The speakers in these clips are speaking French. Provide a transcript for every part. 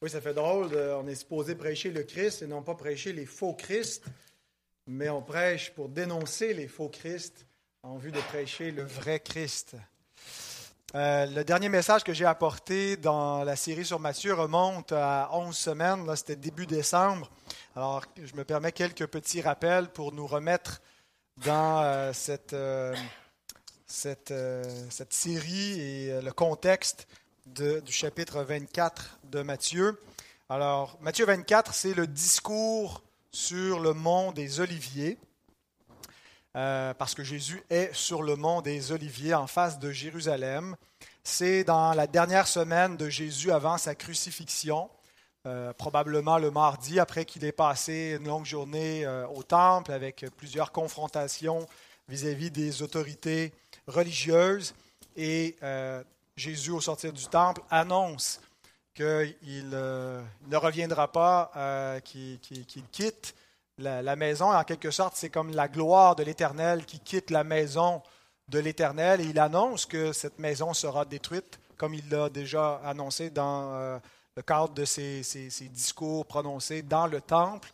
Oui, ça fait drôle. on est supposé prêcher le Christ et non pas prêcher les faux Christ, mais on prêche pour dénoncer les faux Christ en vue de prêcher le vrai Christ. Euh, le dernier message que j'ai apporté dans la série sur Matthieu remonte à 11 semaines, là, c'était début décembre. Alors, je me permets quelques petits rappels pour nous remettre dans euh, cette, euh, cette, cette, série et le contexte du chapitre 24 de Matthieu. Alors, Matthieu 24, c'est le discours sur le mont des Oliviers. Euh, parce que Jésus est sur le mont des Oliviers en face de Jérusalem. C'est dans la dernière semaine de Jésus avant sa crucifixion, euh, probablement le mardi, après qu'il ait passé une longue journée euh, au temple avec plusieurs confrontations vis-à-vis des autorités religieuses. Et Jésus, au sortir du temple, annonce qu'il ne reviendra pas, qu'il quitte la, maison. En quelque sorte, c'est comme la gloire de l'Éternel qui quitte la maison de l'Éternel et il annonce que cette maison sera détruite, comme il l'a déjà annoncé dans euh, le cadre de ses, discours prononcés dans le temple.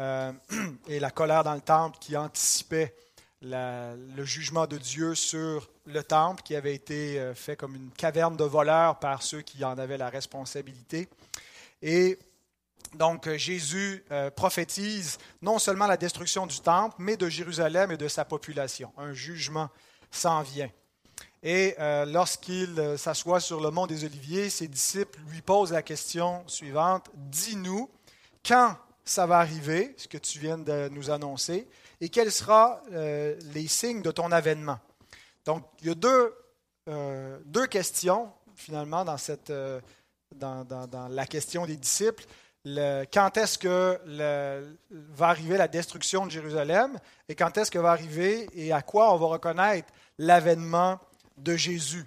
Euh, et la colère dans le temple qui anticipait le jugement de Dieu sur le temple qui avait été euh, fait comme une caverne de voleurs par ceux qui en avaient la responsabilité. Et donc euh, Jésus euh, prophétise non seulement la destruction du temple, mais de Jérusalem et de sa population. Un jugement s'en vient. Et lorsqu'il s'assoit sur le mont des Oliviers, ses disciples lui posent la question suivante, Dis-nous quand ça va arriver, ce que tu viens de nous annoncer, et quels seront les signes de ton avènement. Donc il y a deux, deux questions finalement dans, cette, dans, dans la question des disciples quand est-ce que va arriver la destruction de Jérusalem et quand est-ce que va arriver et à quoi on va reconnaître l'avènement de Jésus?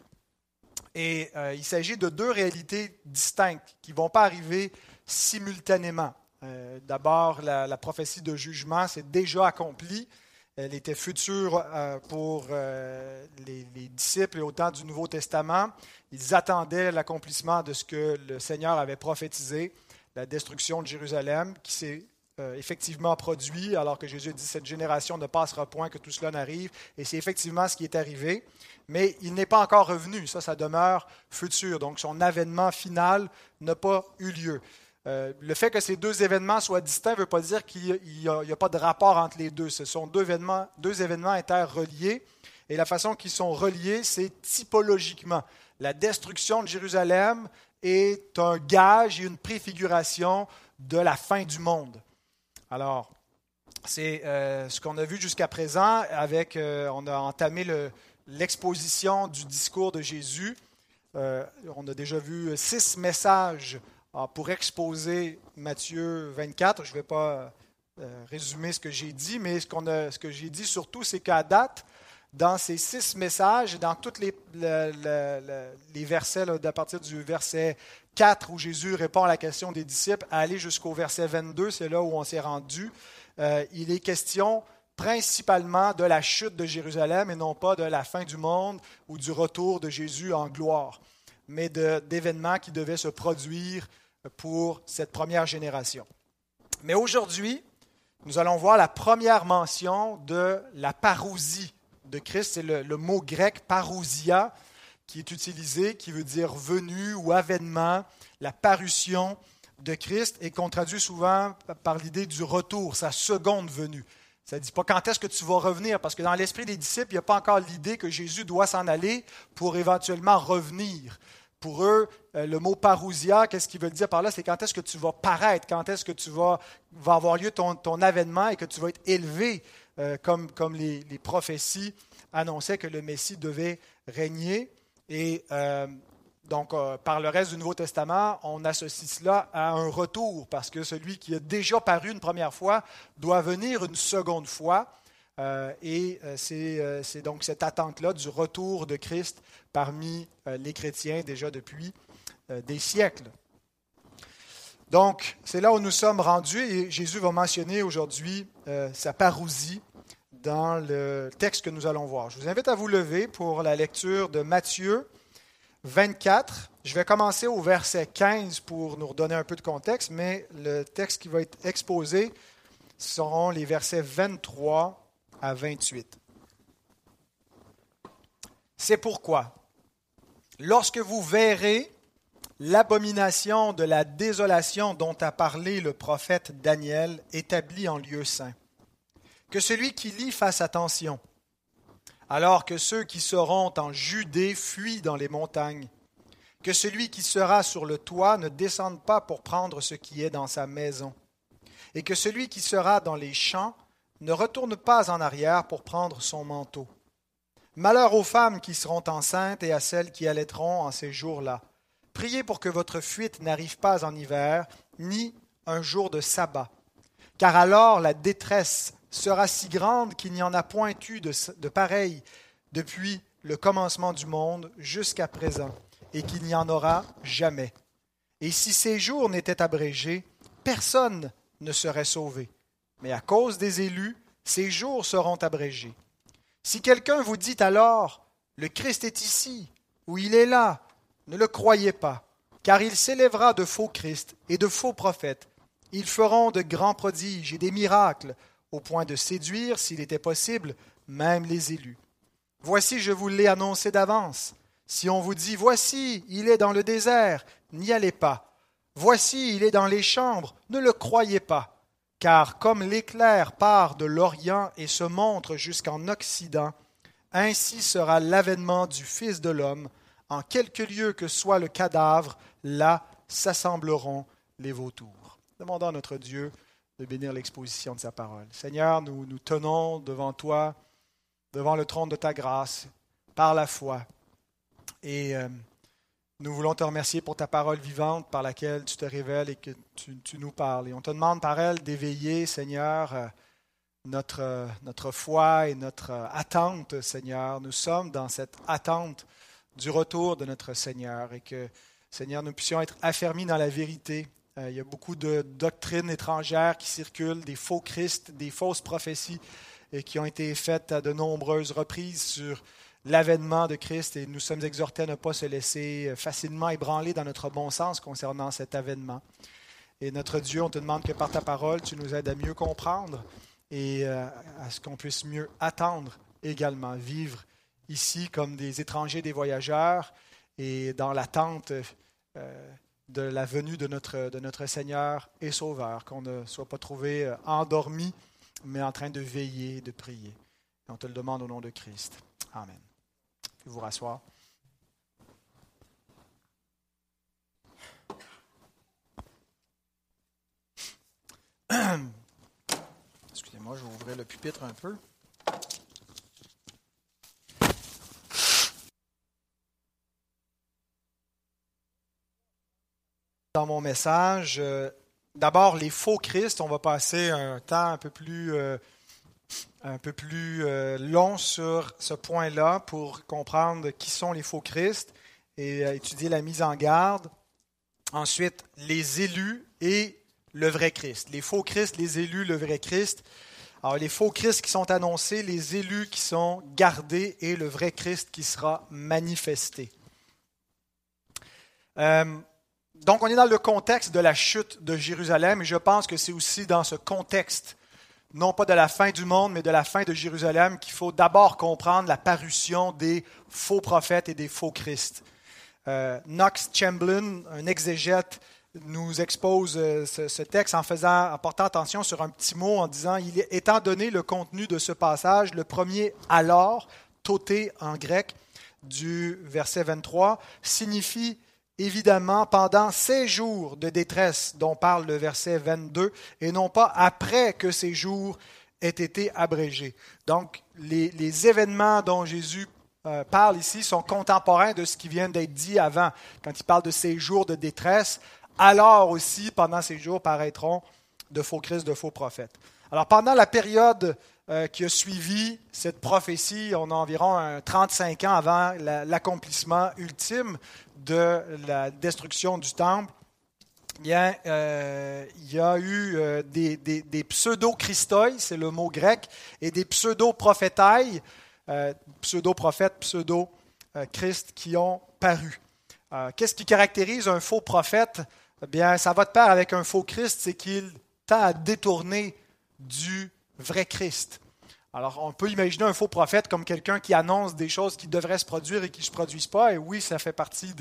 Et euh, il s'agit de deux réalités distinctes qui ne vont pas arriver simultanément. Euh, d'abord, la, prophétie de jugement s'est déjà accomplie. Elle était future euh, pour les, les, disciples et au temps du Nouveau Testament. Ils attendaient l'accomplissement de ce que le Seigneur avait prophétisé la destruction de Jérusalem qui s'est euh, effectivement produit, alors que Jésus dit cette génération ne passera point que tout cela n'arrive, et c'est effectivement ce qui est arrivé, mais il n'est pas encore revenu, ça, ça demeure futur, donc son avènement final n'a pas eu lieu. Euh, le fait que ces deux événements soient distincts ne veut pas dire qu'il n'y a, pas de rapport entre les deux. Ce sont deux événements, deux interreliés. Et la façon qu'ils sont reliés, c'est typologiquement. La destruction de Jérusalem est un gage et une préfiguration de la fin du monde. Alors, c'est euh, ce qu'on a vu jusqu'à présent avec, euh, on a entamé l'exposition du discours de Jésus. On a déjà vu six messages pour exposer Matthieu 24. Je ne vais pas résumer ce que j'ai dit, mais ce, que j'ai dit surtout, c'est qu'à date, dans ces six messages, dans tous les, versets, à partir du verset 4 où Jésus répond à la question des disciples, aller jusqu'au verset 22, c'est là où on s'est rendu, euh, il est question principalement de la chute de Jérusalem et non pas de la fin du monde ou du retour de Jésus en gloire, mais d'événements qui devaient se produire pour cette première génération. Mais aujourd'hui, nous allons voir la première mention de la parousie de Christ, c'est le, mot grec parousia qui est utilisé, qui veut dire venu ou avènement, la parution de Christ et qu'on traduit souvent par l'idée du retour, sa seconde venue. Ça ne dit pas quand est-ce que tu vas revenir, parce que dans l'esprit des disciples, il n'y a pas encore l'idée que Jésus doit s'en aller pour éventuellement revenir. Pour eux, euh, le mot parousia, qu'est-ce qu'il veut dire par là? C'est quand est-ce que tu vas paraître, quand est-ce que tu vas, va avoir lieu ton, avènement et que tu vas être élevé euh, comme, les, prophéties annonçaient que le Messie devait régner. Et euh, donc, par le reste du Nouveau Testament, on associe cela à un retour, parce que celui qui a déjà paru une première fois doit venir une seconde fois. Et c'est donc cette attente-là du retour de Christ parmi les chrétiens déjà depuis des siècles. Donc, c'est là où nous sommes rendus et Jésus va mentionner aujourd'hui euh, sa parousie dans le texte que nous allons voir. Je vous invite à vous lever pour la lecture de Matthieu, 24. Je vais commencer au verset 15 pour nous redonner un peu de contexte, mais le texte qui va être exposé seront les versets 23 à 28. C'est pourquoi, lorsque vous verrez l'abomination de la désolation dont a parlé le prophète Daniel établie en lieu saint, que celui qui lit fasse attention, alors que ceux qui seront en Judée fuient dans les montagnes, que celui qui sera sur le toit ne descende pas pour prendre ce qui est dans sa maison, et que celui qui sera dans les champs ne retourne pas en arrière pour prendre son manteau. Malheur aux femmes qui seront enceintes et à celles qui allaiteront en ces jours-là. Priez pour que votre fuite n'arrive pas en hiver, ni un jour de sabbat, car alors la détresse sera si grande qu'il n'y en a point eu de, de pareil depuis le commencement du monde jusqu'à présent, et qu'il n'y en aura jamais. Et si ces jours n'étaient abrégés, personne ne serait sauvé. Mais à cause des élus, ces jours seront abrégés. Si quelqu'un vous dit alors, le Christ est ici, ou il est là, ne le croyez pas, car il s'élèvera de faux Christ et de faux prophètes. Ils feront de grands prodiges et des miracles, au point de séduire, s'il était possible, même les élus. Voici, je vous l'ai annoncé d'avance. Si on vous dit, voici, il est dans le désert, n'y allez pas. Voici, il est dans les chambres, ne le croyez pas. Car comme l'éclair part de l'Orient et se montre jusqu'en Occident, ainsi sera l'avènement du Fils de l'homme. En quelque lieu que soit le cadavre, là s'assembleront les vautours. Demandons à notre Dieu de bénir l'exposition de sa parole. Seigneur, nous nous tenons devant toi, devant le trône de ta grâce, par la foi. Et euh, nous voulons te remercier pour ta parole vivante par laquelle tu te révèles et que tu, nous parles. Et on te demande par elle d'éveiller, Seigneur, euh, notre, euh, notre foi et notre euh, attente, Seigneur. Nous sommes dans cette attente du retour de notre Seigneur et que, Seigneur, nous puissions être affermis dans la vérité. Il y a beaucoup de doctrines étrangères qui circulent, des faux Christ, des fausses prophéties et qui ont été faites à de nombreuses reprises sur l'avènement de Christ et nous sommes exhortés à ne pas se laisser euh, facilement ébranler dans notre bon sens concernant cet avènement. Et notre Dieu, on te demande que par ta parole, tu nous aides à mieux comprendre et euh, à ce qu'on puisse mieux attendre également, vivre ici comme des étrangers, des voyageurs et dans l'attente euh, de la venue de notre, de notre Seigneur et Sauveur, qu'on ne soit pas trouvé endormi, mais en train de veiller, de prier. Et on te le demande au nom de Christ. Amen vous rasseoir. Excusez-moi, je vais ouvrir le pupitre un peu. Dans mon message, euh, d'abord les faux Christ, on va passer un temps un peu plus euh, un peu plus euh, long sur ce point-là pour comprendre qui sont les faux Christ et euh, étudier la mise en garde. Ensuite, les élus et le vrai Christ. Les faux Christ, les élus, le vrai Christ. Alors, les faux Christ qui sont annoncés, les élus qui sont gardés et le vrai Christ qui sera manifesté. Euh, donc, on est dans le contexte de la chute de Jérusalem et je pense que c'est aussi dans ce contexte non pas de la fin du monde, mais de la fin de Jérusalem, qu'il faut d'abord comprendre la parution des faux prophètes et des faux Christ. Euh, Knox Chamberlain, un exégète, nous expose euh, ce, texte en, faisant, en portant attention sur un petit mot, en disant, il, étant donné le contenu de ce passage, le premier alors, toté en grec, du verset 23, signifie évidemment pendant ces jours de détresse dont parle le verset 22 et non pas après que ces jours aient été abrégés. Donc les, événements dont Jésus euh, parle ici sont contemporains de ce qui vient d'être dit avant. Quand il parle de ces jours de détresse, alors aussi pendant ces jours paraîtront de faux Christ, de faux prophètes. Alors pendant la période euh, qui a suivi cette prophétie, on a environ 35 ans avant l'accomplissement ultime de la destruction du temple, a, euh, il y a eu euh, des, pseudo-christoi, c'est le mot grec, et des pseudo-prophétailles, euh, pseudo-prophètes, pseudo-christ, qui ont paru. Qu'est-ce qui caractérise un faux prophète? Bien, ça va de pair avec un faux Christ, c'est qu'il tend à détourner du vrai Christ. Alors, on peut imaginer un faux prophète comme quelqu'un qui annonce des choses qui devraient se produire et qui ne se produisent pas. Et oui, ça fait partie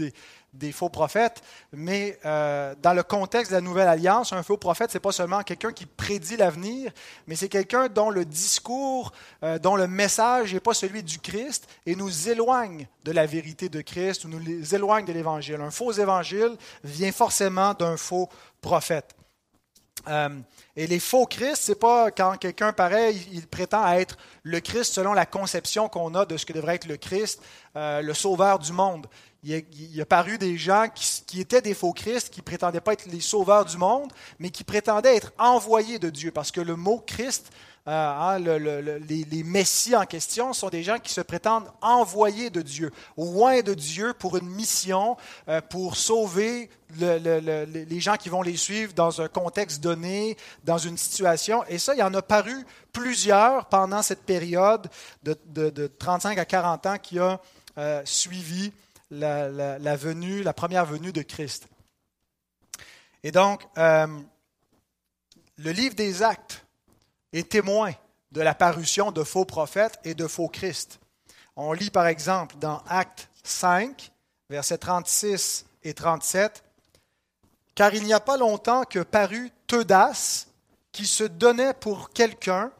des, faux prophètes. Mais euh, dans le contexte de la Nouvelle Alliance, un faux prophète, ce n'est pas seulement quelqu'un qui prédit l'avenir, mais c'est quelqu'un dont le discours, euh, dont le message n'est pas celui du Christ et nous éloigne de la vérité de Christ ou nous éloigne de l'Évangile. Un faux évangile vient forcément d'un faux prophète. Euh, et les faux Christ, c'est pas quand quelqu'un pareil, il prétend être le Christ selon la conception qu'on a de ce que devrait être le Christ, euh, le sauveur du monde. Il y a, paru des gens qui, étaient des faux Christ, qui prétendaient pas être les sauveurs du monde, mais qui prétendaient être envoyés de Dieu, parce que le mot Christ euh, hein, les, messies en question sont des gens qui se prétendent envoyés de Dieu, loin de Dieu pour une mission, euh, pour sauver les gens qui vont les suivre dans un contexte donné, dans une situation. Et ça, il y en a paru plusieurs pendant cette période de, 35 à 40 ans qui a euh, suivi la, venue, la première venue de Christ. Et donc, le livre des actes est témoin de la parution de faux prophètes et de faux Christ. On lit par exemple dans Acte 5, versets 36 et 37, Car il n'y a pas longtemps que parut Teudas, qui se donnait pour quelqu'un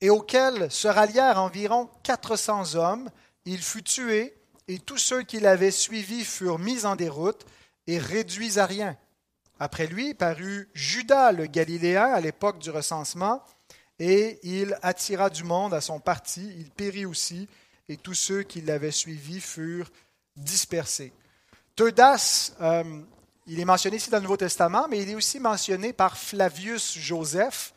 et auquel se rallièrent environ 400 hommes. Il fut tué et tous ceux qui l'avaient suivi furent mis en déroute et réduits à rien. Après lui parut Judas le Galiléen à l'époque du recensement, et il attira du monde à son parti, il périt aussi, et tous ceux qui l'avaient suivi furent dispersés. Teudas, euh, il est mentionné ici dans le Nouveau Testament, mais il est aussi mentionné par Flavius Joseph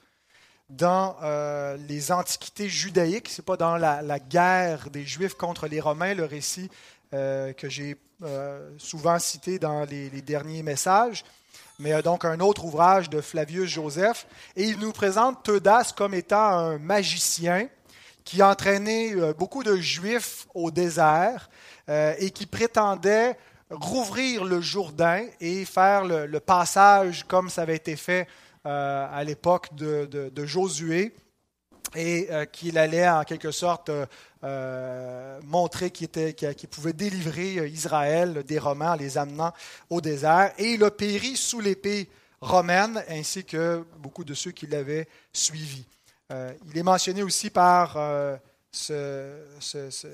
dans euh, les Antiquités judaïques. Ce n'est pas dans la, guerre des Juifs contre les Romains, le récit euh, que j'ai souvent cité dans les derniers messages mais donc un autre ouvrage de Flavius Joseph. Et il nous présente Teudas comme étant un magicien qui entraînait euh, beaucoup de Juifs au désert euh, et qui prétendait rouvrir le Jourdain et faire le, passage comme ça avait été fait euh, à l'époque de, Josué et qu'il allait en quelque sorte euh, montrer qu'il, pouvait délivrer euh, Israël des Romains en les amenant au désert. Et il a péri sous l'épée romaine, ainsi que beaucoup de ceux qui l'avaient suivi. Euh, il est mentionné aussi par,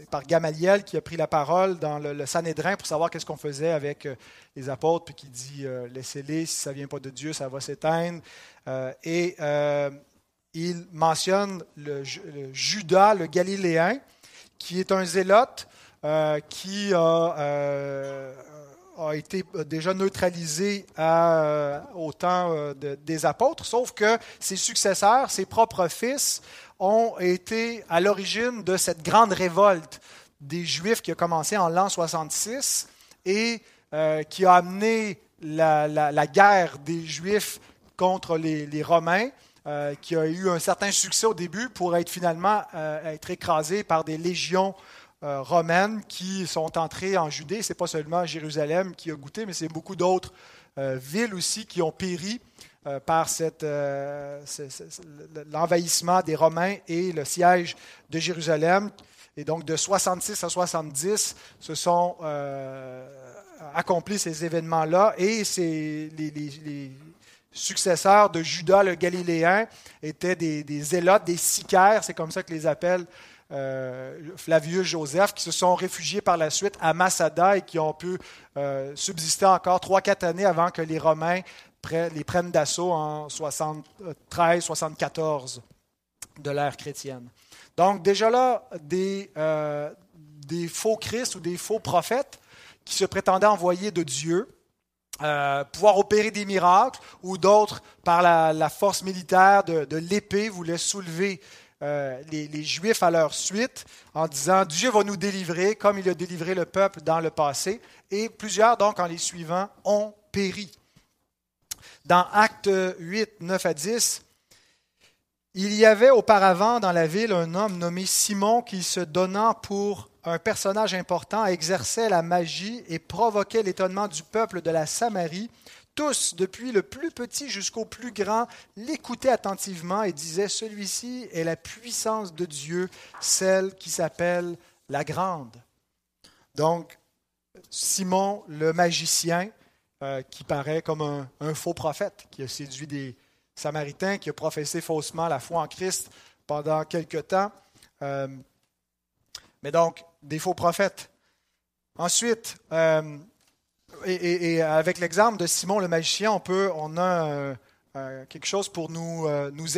par Gamaliel qui a pris la parole dans le, Sanhédrin pour savoir qu'est-ce qu'on faisait avec les apôtres, puis qui dit laissez-les, si ça ne vient pas de Dieu, ça va s'éteindre. et il mentionne le, Judas, le Galiléen, qui est un zélote euh, qui euh, a, été déjà neutralisé euh, au temps des apôtres, sauf que ses successeurs, ses propres fils, ont été à l'origine de cette grande révolte des Juifs qui a commencé en l'an 66 et qui a amené la, guerre des Juifs contre les Romains. Euh, qui a eu un certain succès au début pour être finalement euh, être écrasé par des légions euh, romaines qui sont entrées en Judée. Ce n'est pas seulement Jérusalem qui a goûté, mais c'est beaucoup d'autres villes aussi qui ont péri par l'envahissement des Romains et le siège de Jérusalem. Et donc de 66 à 70 se sont accomplis ces événements-là et c'est les successeurs de Judas le Galiléen étaient des, zélotes, des sicaires, c'est comme ça que les appelle euh, Flavius Joseph, qui se sont réfugiés par la suite à Massada et qui ont pu euh, subsister encore trois, quatre années avant que les Romains les prennent d'assaut en 73-74 de l'ère chrétienne. Donc déjà là, des, euh, des faux Christ ou des faux prophètes qui se prétendaient envoyés de Dieu, euh, pouvoir opérer des miracles, ou d'autres, par la, force militaire de, l'épée, voulaient soulever euh, les, Juifs à leur suite en disant Dieu va nous délivrer comme il a délivré le peuple dans le passé. Et plusieurs, donc, en les suivant, ont péri. Dans Actes 8, 9 à 10, Il y avait auparavant dans la ville un homme nommé Simon qui, se donnant pour un personnage important, exerçait la magie et provoquait l'étonnement du peuple de la Samarie. Tous, depuis le plus petit jusqu'au plus grand, l'écoutaient attentivement et disaient, Celui-ci est la puissance de Dieu, celle qui s'appelle la grande. Donc, Simon le magicien, euh, qui paraît comme un, faux prophète, qui a séduit des Samaritains, qui a professé faussement la foi en Christ pendant quelque temps. Euh, mais donc, des faux prophètes. Ensuite, euh, et, avec l'exemple de Simon le magicien, on, peut, on a quelque chose pour nous,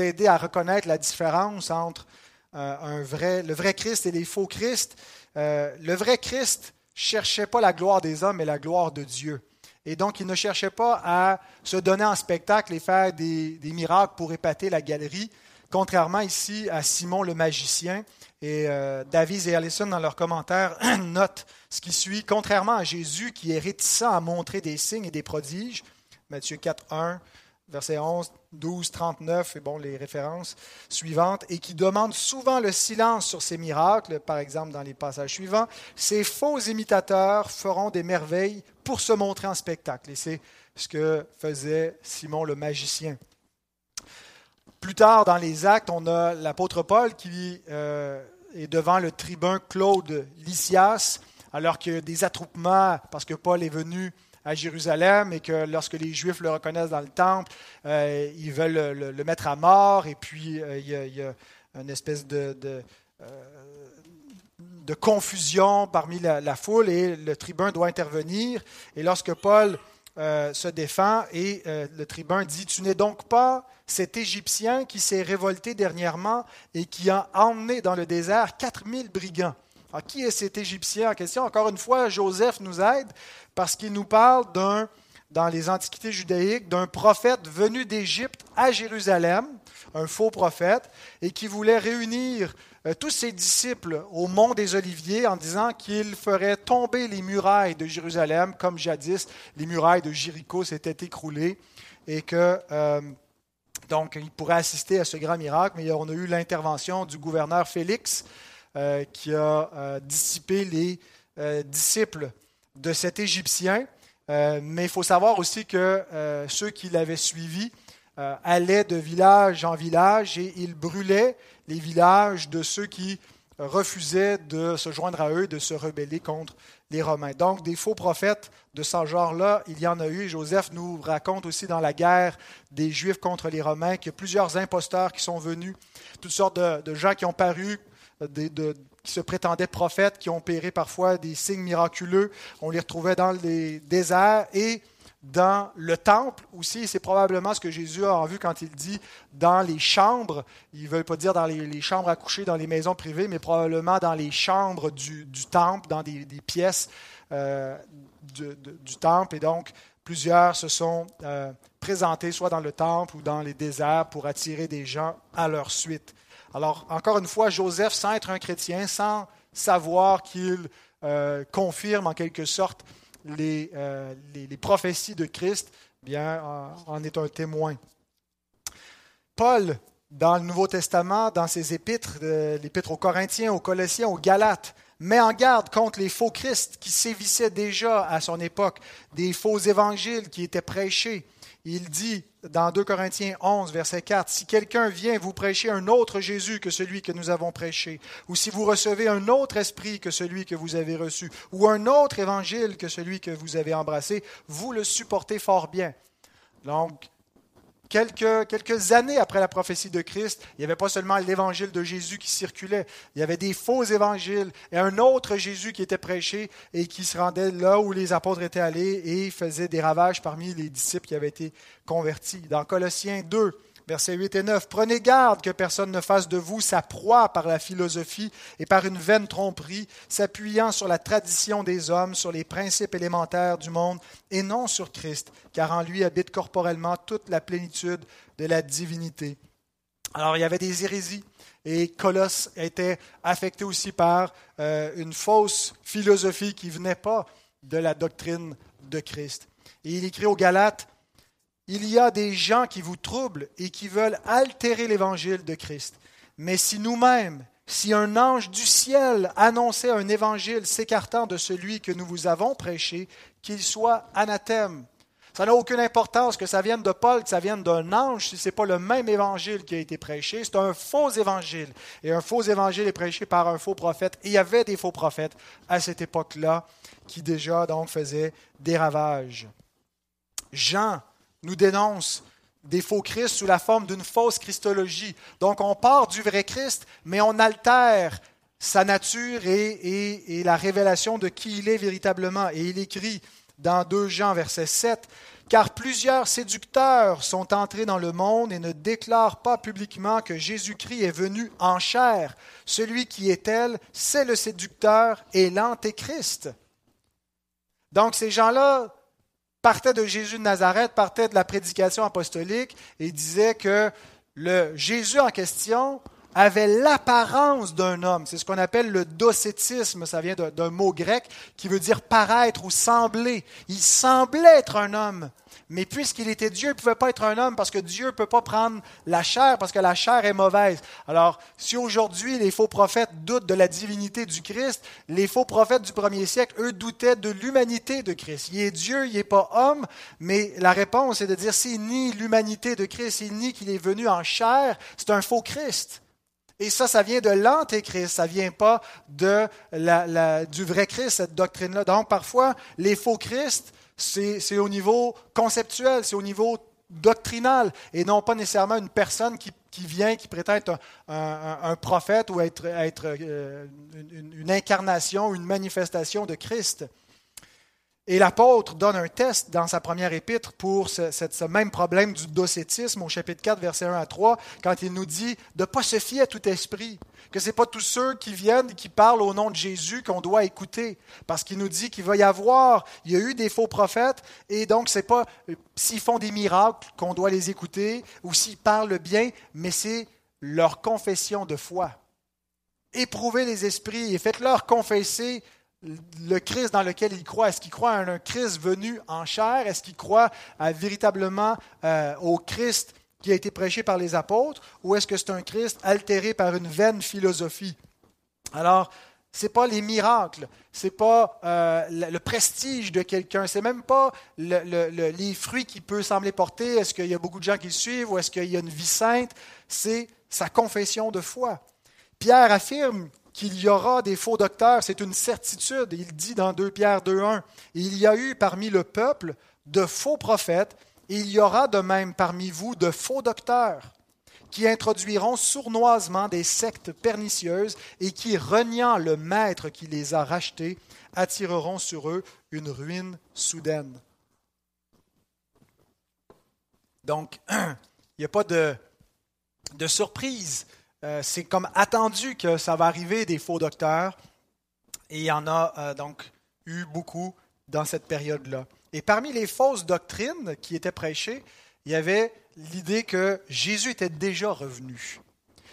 aider à reconnaître la différence entre le vrai Christ et les faux Christ. le vrai Christ cherchait pas la gloire des hommes, mais la gloire de Dieu. Et donc, il ne cherchait pas à se donner en spectacle et faire des, miracles pour épater la galerie, contrairement ici à Simon le magicien. Et euh, David et Allison, dans leurs commentaires, notent ce qui suit. Contrairement à Jésus, qui est réticent à montrer des signes et des prodiges, Matthieu 4, 1, verset 11, 12, 39, et bon, les références suivantes, et qui demande souvent le silence sur ces miracles, par exemple dans les passages suivants, ces faux imitateurs feront des merveilles pour se montrer en spectacle. Et c'est ce que faisait Simon le magicien. Plus tard dans les actes, on a l'apôtre Paul qui euh, est devant le tribun Claude Lysias, alors a des attroupements, parce que Paul est venu à Jérusalem et que lorsque les Juifs le reconnaissent dans le temple, euh, ils veulent le, mettre à mort et puis euh, il, y a, une espèce de, euh, confusion parmi la, foule et le tribun doit intervenir. Et lorsque Paul se défend et le tribun dit, tu n'es donc pas cet Égyptien qui s'est révolté dernièrement et qui a emmené dans le désert 4000 brigands. Alors, qui est cet Égyptien en question? Encore une fois, Joseph nous aide parce qu'il nous parle d'un, dans les antiquités judaïques, d'un prophète venu d'Égypte à Jérusalem, un faux prophète, et qui voulait réunir euh, tous ses disciples au mont des Oliviers en disant qu'il ferait tomber les murailles de Jérusalem comme jadis les murailles de Jéricho s'étaient écroulées et que euh, donc il pourrait assister à ce grand miracle, mais on a eu l'intervention du gouverneur Félix euh, qui a dissipé les disciples de cet Égyptien, euh, mais il faut savoir aussi que euh, ceux qui l'avaient suivi euh, allaient de village en village et ils brûlaient les villages de ceux qui refusaient de se joindre à eux, de se rebeller contre les Romains. Donc, des faux prophètes de ce genre-là, il y en a eu. Joseph nous raconte aussi dans la guerre des Juifs contre les Romains qu'il y a plusieurs imposteurs qui sont venus, toutes sortes de, gens qui ont paru, de, qui se prétendaient prophètes, qui ont opéré parfois des signes miraculeux. On les retrouvait dans les déserts et dans le temple aussi. C'est probablement ce que Jésus a vu quand il dit dans les chambres. Il ne veut pas dire dans les, chambres à coucher, dans les maisons privées, mais probablement dans les chambres du, temple, dans des, pièces euh, du, temple. Et donc, plusieurs se sont euh, présentés soit dans le temple ou dans les déserts pour attirer des gens à leur suite. Alors, encore une fois, Joseph, sans être un chrétien, sans savoir qu'il euh, confirme en quelque sorte les, euh, prophéties de Christ, bien, en est un témoin. Paul, dans le Nouveau Testament, dans ses épîtres, euh, l'épître aux Corinthiens, aux Colossiens, aux Galates, met en garde contre les faux Christ qui sévissaient déjà à son époque, des faux évangiles qui étaient prêchés, il dit dans 2 Corinthiens 11, verset 4, Si quelqu'un vient vous prêcher un autre Jésus que celui que nous avons prêché, ou si vous recevez un autre esprit que celui que vous avez reçu, ou un autre évangile que celui que vous avez embrassé, vous le supportez fort bien. Donc, Quelques, quelques, années après la prophétie de Christ, il n'y avait pas seulement l'évangile de Jésus qui circulait, il y avait des faux évangiles et un autre Jésus qui était prêché et qui se rendait là où les apôtres étaient allés et faisait des ravages parmi les disciples qui avaient été convertis. Dans Colossiens 2, Versets 8 et 9. Prenez garde que personne ne fasse de vous sa proie par la philosophie et par une vaine tromperie, s'appuyant sur la tradition des hommes, sur les principes élémentaires du monde, et non sur Christ, car en lui habite corporellement toute la plénitude de la divinité. Alors il y avait des hérésies, et Colosse était affecté aussi par euh, une fausse philosophie qui venait pas de la doctrine de Christ. Et il écrit aux Galates, il y a des gens qui vous troublent et qui veulent altérer l'évangile de Christ. Mais si nous-mêmes, si un ange du ciel annonçait un évangile s'écartant de celui que nous vous avons prêché, qu'il soit anathème. Ça n'a aucune importance que ça vienne de Paul, que ça vienne d'un ange, si ce n'est pas le même évangile qui a été prêché. C'est un faux évangile. Et un faux évangile est prêché par un faux prophète. Et il y avait des faux prophètes à cette époque-là qui déjà donc faisaient des ravages. Jean nous dénonce des faux Christ sous la forme d'une fausse Christologie. Donc on part du vrai Christ, mais on altère sa nature et, la révélation de qui il est véritablement. Et il écrit dans 2 Jean verset 7, Car plusieurs séducteurs sont entrés dans le monde et ne déclarent pas publiquement que Jésus-Christ est venu en chair. Celui qui est elle, c'est le séducteur et l'antéchrist. Donc ces gens-là partait de Jésus de Nazareth, partait de la prédication apostolique et disait que le Jésus en question avait l'apparence d'un homme. C'est ce qu'on appelle le docétisme. Ça vient d'un mot grec qui veut dire paraître ou sembler. Il semblait être un homme. Mais puisqu'il était Dieu, il ne pouvait pas être un homme parce que Dieu ne peut pas prendre la chair parce que la chair est mauvaise. Alors, si aujourd'hui les faux prophètes doutent de la divinité du Christ, les faux prophètes du premier siècle, eux, doutaient de l'humanité de Christ. Il est Dieu, il n'est pas homme, mais la réponse est de dire s'il nie l'humanité de Christ, s'il nie qu'il est venu en chair, c'est un faux Christ. Et ça, ça vient de l'antéchrist, ça vient pas de du vrai Christ, cette doctrine-là. Donc, parfois, les faux Christ, c'est au niveau conceptuel, c'est au niveau doctrinal, et non pas nécessairement une personne qui, vient, qui prétend être un, prophète ou être, euh, une, une incarnation, une manifestation de Christ. Et l'apôtre donne un test dans sa première épître pour ce, même problème du docétisme au chapitre 4, versets 1 à 3, quand il nous dit de ne pas se fier à tout esprit, que ce n'est pas tous ceux qui viennent et qui parlent au nom de Jésus qu'on doit écouter, parce qu'il nous dit qu'il va y avoir, il y a eu des faux prophètes, et donc ce n'est pas euh, s'ils font des miracles qu'on doit les écouter, ou s'ils parlent bien, mais c'est leur confession de foi. Éprouvez les esprits et faites-leur confesser le Christ dans lequel il croit. Est-ce qu'il croit à un Christ venu en chair? Est-ce qu'il croit véritablement euh, au Christ qui a été prêché par les apôtres? Ou est-ce que c'est un Christ altéré par une vaine philosophie? Alors, ce n'est pas les miracles, ce n'est pas euh, le prestige de quelqu'un, c'est même pas les fruits qu'il peut sembler porter. Est-ce qu'il y a beaucoup de gens qui le suivent ou est-ce qu'il y a une vie sainte? C'est sa confession de foi. Pierre affirme qu'il y aura des faux docteurs, c'est une certitude. Il dit dans 2 Pierre 2.1, il y a eu parmi le peuple de faux prophètes, et il y aura de même parmi vous de faux docteurs qui introduiront sournoisement des sectes pernicieuses et qui, reniant le maître qui les a rachetés, attireront sur eux une ruine soudaine. Donc, il n'y a pas de, de surprise euh, c'est comme attendu que ça va arriver des faux docteurs. Et il y en a euh, donc eu beaucoup dans cette période-là. Et parmi les fausses doctrines qui étaient prêchées, il y avait l'idée que Jésus était déjà revenu,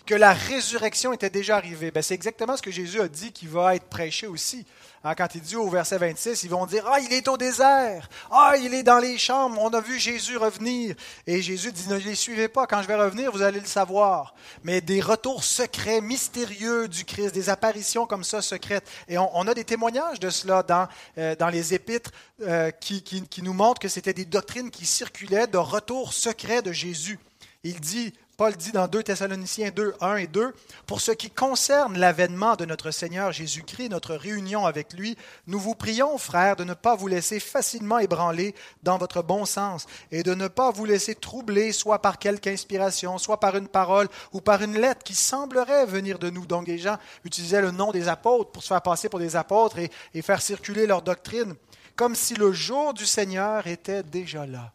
que la résurrection était déjà arrivée. Ben, c'est exactement ce que Jésus a dit qui va être prêché aussi. Hein, quand il dit au verset 26, ils vont dire Ah, il est au désert. Ah, il est dans les chambres. On a vu Jésus revenir. Et Jésus dit Ne les suivez pas. Quand je vais revenir, vous allez le savoir. Mais des retours secrets, mystérieux du Christ, des apparitions comme ça secrètes. Et on, a des témoignages de cela dans, euh, dans les épîtres euh, qui, qui, qui nous montrent que c'était des doctrines qui circulaient de retours secrets de Jésus. Il dit Paul dit dans 2 Thessaloniciens 2, 1 et 2, Pour ce qui concerne l'avènement de notre Seigneur Jésus-Christ, notre réunion avec lui, nous vous prions, frères, de ne pas vous laisser facilement ébranler dans votre bon sens et de ne pas vous laisser troubler soit par quelque inspiration, soit par une parole ou par une lettre qui semblerait venir de nous. Donc les gens utilisaient le nom des apôtres pour se faire passer pour des apôtres et, et faire circuler leur doctrine, comme si le jour du Seigneur était déjà là,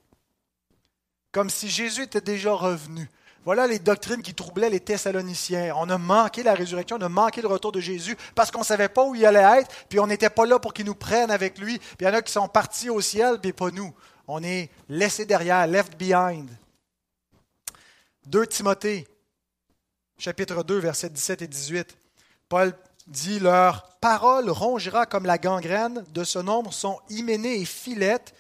comme si Jésus était déjà revenu voilà les doctrines qui troublaient les Thessaloniciens. On a manqué la résurrection, on a manqué le retour de Jésus parce qu'on ne savait pas où il allait être, puis on n'était pas là pour qu'il nous prenne avec lui. Puis il y en a qui sont partis au ciel, puis pas nous. On est laissés derrière, left behind. 2 Timothée, chapitre 2, versets 17 et 18. Paul dit Leur parole rongera comme la gangrène, de ce nombre sont hyménées et filettes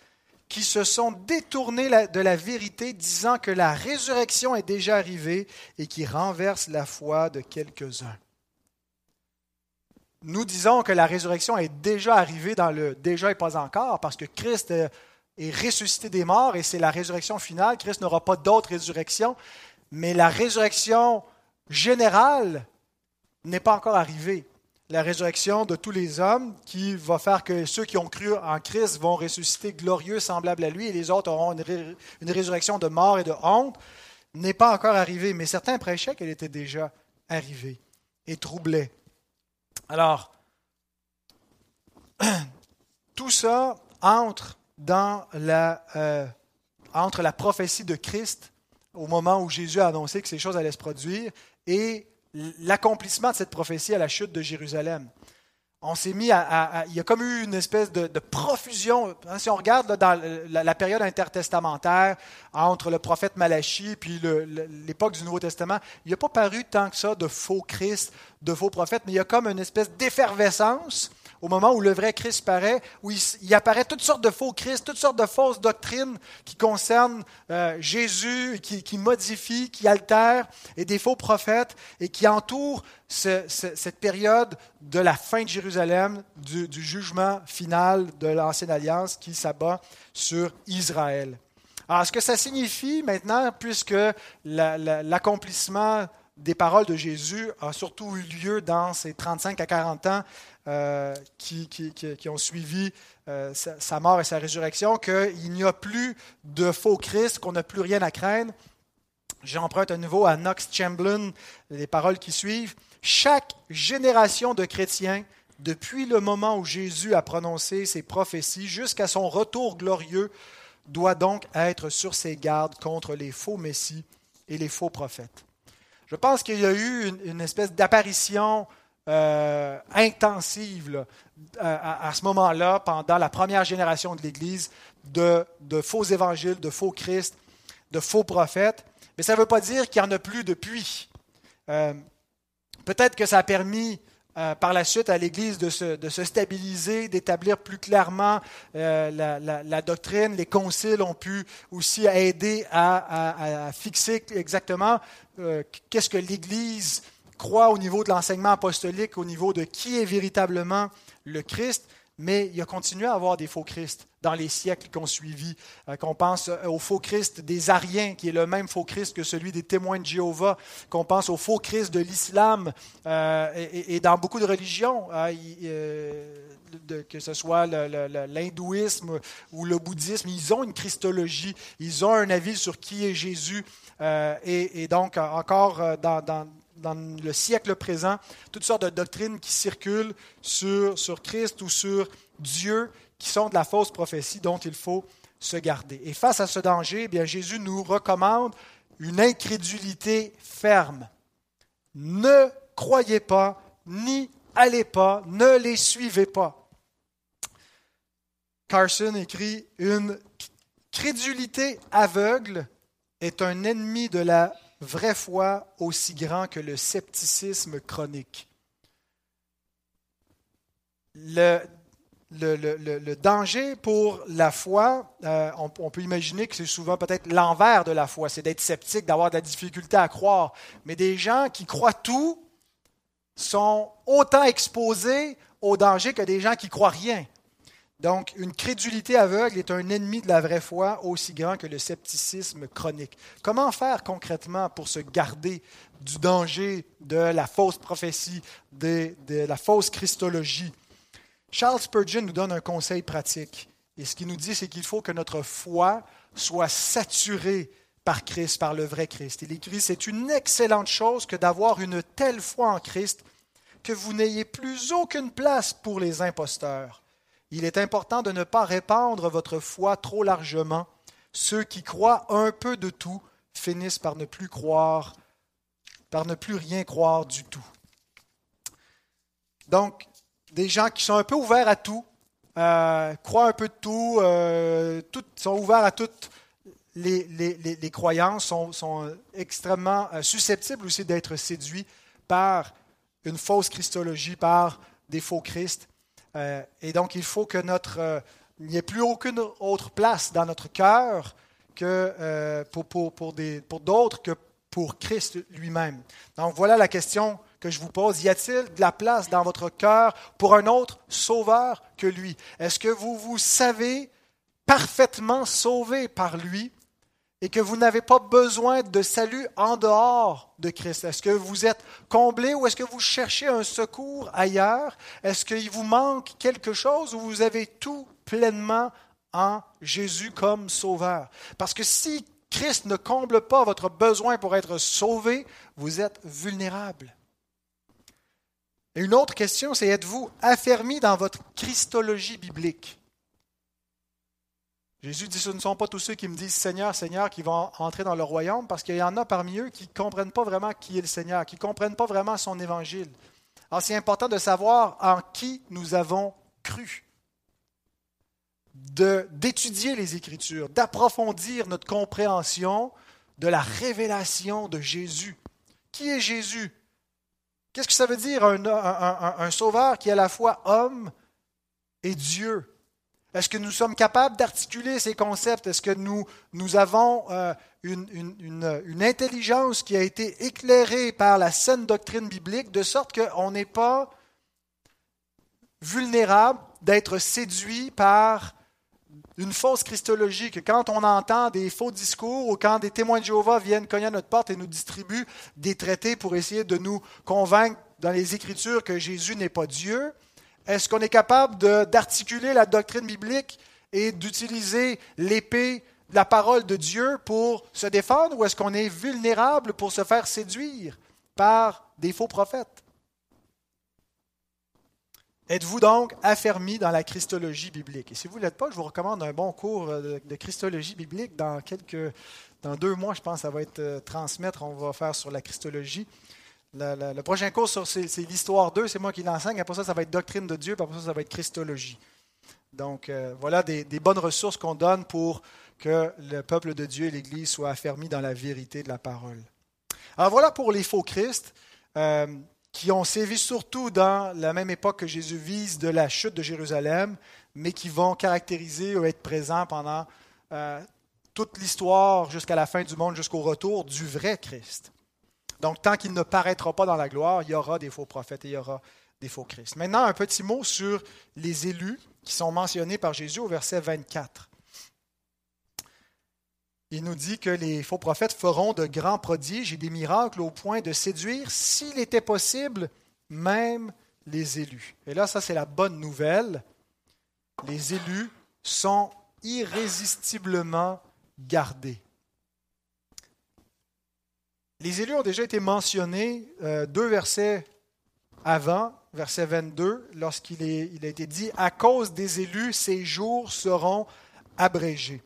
qui se sont détournés de la vérité, disant que la résurrection est déjà arrivée et qui renversent la foi de quelques-uns. Nous disons que la résurrection est déjà arrivée dans le déjà et pas encore, parce que Christ est ressuscité des morts et c'est la résurrection finale. Christ n'aura pas d'autre résurrection, mais la résurrection générale n'est pas encore arrivée la résurrection de tous les hommes qui va faire que ceux qui ont cru en Christ vont ressusciter glorieux, semblables à lui, et les autres auront une, résurrection de mort et de honte, n'est pas encore arrivée. Mais certains prêchaient qu'elle était déjà arrivée et troublait. Alors, tout ça entre dans la, euh, entre la prophétie de Christ au moment où Jésus a annoncé que ces choses allaient se produire et l'accomplissement de cette prophétie à la chute de Jérusalem. On s'est mis à, Il y a comme eu une espèce de, profusion. Hein, si on regarde dans la, période intertestamentaire, entre le prophète Malachie puis l'époque du Nouveau Testament, il n'y a pas paru tant que ça de faux Christ, de faux prophètes, mais il y a comme une espèce d'effervescence au moment où le vrai Christ paraît, où il, apparaît toutes sortes de faux Christ, toutes sortes de fausses doctrines qui concernent euh, Jésus, qui, qui, modifient, qui altèrent, et des faux prophètes, et qui entourent cette période de la fin de Jérusalem, du, jugement final de l'Ancienne Alliance qui s'abat sur Israël. Alors, ce que ça signifie maintenant, puisque l'accomplissement des paroles de Jésus a surtout eu lieu dans ces 35 à 40 ans euh, qui, ont suivi euh, sa, mort et sa résurrection, qu'il n'y a plus de faux Christ, qu'on n'a plus rien à craindre. J'emprunte à nouveau à Knox Chamberlain les paroles qui suivent. Chaque génération de chrétiens, depuis le moment où Jésus a prononcé ses prophéties jusqu'à son retour glorieux, doit donc être sur ses gardes contre les faux messies et les faux prophètes. Je pense qu'il y a eu une, espèce d'apparition euh, intensive à, ce moment-là, pendant la première génération de l'Église, de, faux évangiles, de faux Christ, de faux prophètes. Mais ça ne veut pas dire qu'il n'y en a plus depuis. Euh, peut-être que ça a permis euh, par la suite à l'Église de se, stabiliser, d'établir plus clairement la, doctrine. Les conciles ont pu aussi aider à, fixer exactement qu'est-ce que l'Église croit au niveau de l'enseignement apostolique, au niveau de qui est véritablement le Christ mais il a continué à avoir des faux Christ dans les siècles qui ont suivi. Euh, qu'on pense euh, au faux Christ des Ariens, qui est le même faux Christ que celui des témoins de Jéhovah, qu'on pense au faux Christ de l'islam euh, et, dans beaucoup de religions, que ce soit l'hindouisme ou le bouddhisme, ils ont une christologie, ils ont un avis sur qui est Jésus. Et, donc, encore dans, dans le siècle présent toutes sortes de doctrines qui circulent sur, Christ ou sur Dieu qui sont de la fausse prophétie dont il faut se garder. Et face à ce danger, eh bien, Jésus nous recommande une incrédulité ferme. Ne croyez pas, ni allez pas, ne les suivez pas. Carson écrit Une crédulité aveugle est un ennemi de la vraie foi aussi grand que le scepticisme chronique. Le, danger pour la foi, euh, on, peut imaginer que c'est souvent peut-être l'envers de la foi, c'est d'être sceptique, d'avoir de la difficulté à croire. Mais des gens qui croient tout sont autant exposés au danger que des gens qui croient rien. Donc, une crédulité aveugle est un ennemi de la vraie foi aussi grand que le scepticisme chronique. Comment faire concrètement pour se garder du danger de la fausse prophétie, de, la fausse christologie? Charles Spurgeon nous donne un conseil pratique. Et ce qu'il nous dit, c'est qu'il faut que notre foi soit saturée par Christ, par le vrai Christ. Il écrit, c'est une excellente chose que d'avoir une telle foi en Christ que vous n'ayez plus aucune place pour les imposteurs il est important de ne pas répandre votre foi trop largement. Ceux qui croient un peu de tout finissent par ne plus croire, par ne plus rien croire du tout. Donc, des gens qui sont un peu ouverts à tout, euh, croient un peu de tout, euh, sont ouverts à toutes les, croyances, sont, sont, extrêmement euh, susceptibles aussi d'être séduits par une fausse christologie, par des faux Christ. Euh, et donc, il faut que notre, euh, il n'y ait plus aucune autre place dans notre cœur que euh, pour, pour, pour d'autres que pour Christ lui-même. Donc voilà la question que je vous pose. Y a-t-il de la place dans votre cœur pour un autre sauveur que lui? Est-ce que vous vous savez parfaitement sauvé par lui? Et que vous n'avez pas besoin de salut en dehors de Christ? Est-ce que vous êtes comblé ou est-ce que vous cherchez un secours ailleurs? Est-ce qu'il vous manque quelque chose ou vous avez tout pleinement en Jésus comme sauveur? Parce que si Christ ne comble pas votre besoin pour être sauvé, vous êtes vulnérable. Et une autre question, c'est êtes-vous affermi dans votre christologie biblique? Jésus dit, ce ne sont pas tous ceux qui me disent Seigneur, Seigneur qui vont entrer dans le royaume, parce qu'il y en a parmi eux qui ne comprennent pas vraiment qui est le Seigneur, qui ne comprennent pas vraiment son évangile. Alors c'est important de savoir en qui nous avons cru, d'étudier les Écritures, d'approfondir notre compréhension de la révélation de Jésus. Qui est Jésus? Qu'est-ce que ça veut dire un, un, sauveur qui est à la fois homme et Dieu? Est-ce que nous sommes capables d'articuler ces concepts? Est-ce que nous, avons euh, une, intelligence qui a été éclairée par la saine doctrine biblique de sorte qu'on n'est pas vulnérable d'être séduit par une fausse christologie, quand on entend des faux discours ou quand des témoins de Jéhovah viennent cogner à notre porte et nous distribuent des traités pour essayer de nous convaincre dans les Écritures que Jésus n'est pas Dieu, est-ce qu'on est capable d'articuler la doctrine biblique et d'utiliser l'épée, la parole de Dieu pour se défendre ou est-ce qu'on est vulnérable pour se faire séduire par des faux prophètes? Êtes-vous donc affermi dans la christologie biblique? Et si vous ne l'êtes pas, je vous recommande un bon cours de, christologie biblique. Dans, dans deux mois, je pense, ça va être euh, transmettre. On va faire sur la christologie. Le, prochain cours, c'est, l'histoire 2, c'est moi qui l'enseigne. Après ça, ça va être doctrine de Dieu. Puis après ça, ça va être christologie. Donc, euh, voilà des, bonnes ressources qu'on donne pour que le peuple de Dieu et l'Église soient affermis dans la vérité de la parole. Alors voilà pour les faux Christ. Euh, qui ont sévi surtout dans la même époque que Jésus vise de la chute de Jérusalem, mais qui vont caractériser ou être présents pendant euh, toute l'histoire jusqu'à la fin du monde, jusqu'au retour du vrai Christ. Donc, tant qu'il ne paraîtra pas dans la gloire, il y aura des faux prophètes et il y aura des faux Christ. Maintenant, un petit mot sur les élus qui sont mentionnés par Jésus au verset 24 il nous dit que les faux prophètes feront de grands prodiges et des miracles au point de séduire, s'il était possible, même les élus. Et là, ça c'est la bonne nouvelle. Les élus sont irrésistiblement gardés. Les élus ont déjà été mentionnés euh, deux versets avant, verset 22, lorsqu'il a été dit, à cause des élus, ces jours seront abrégés.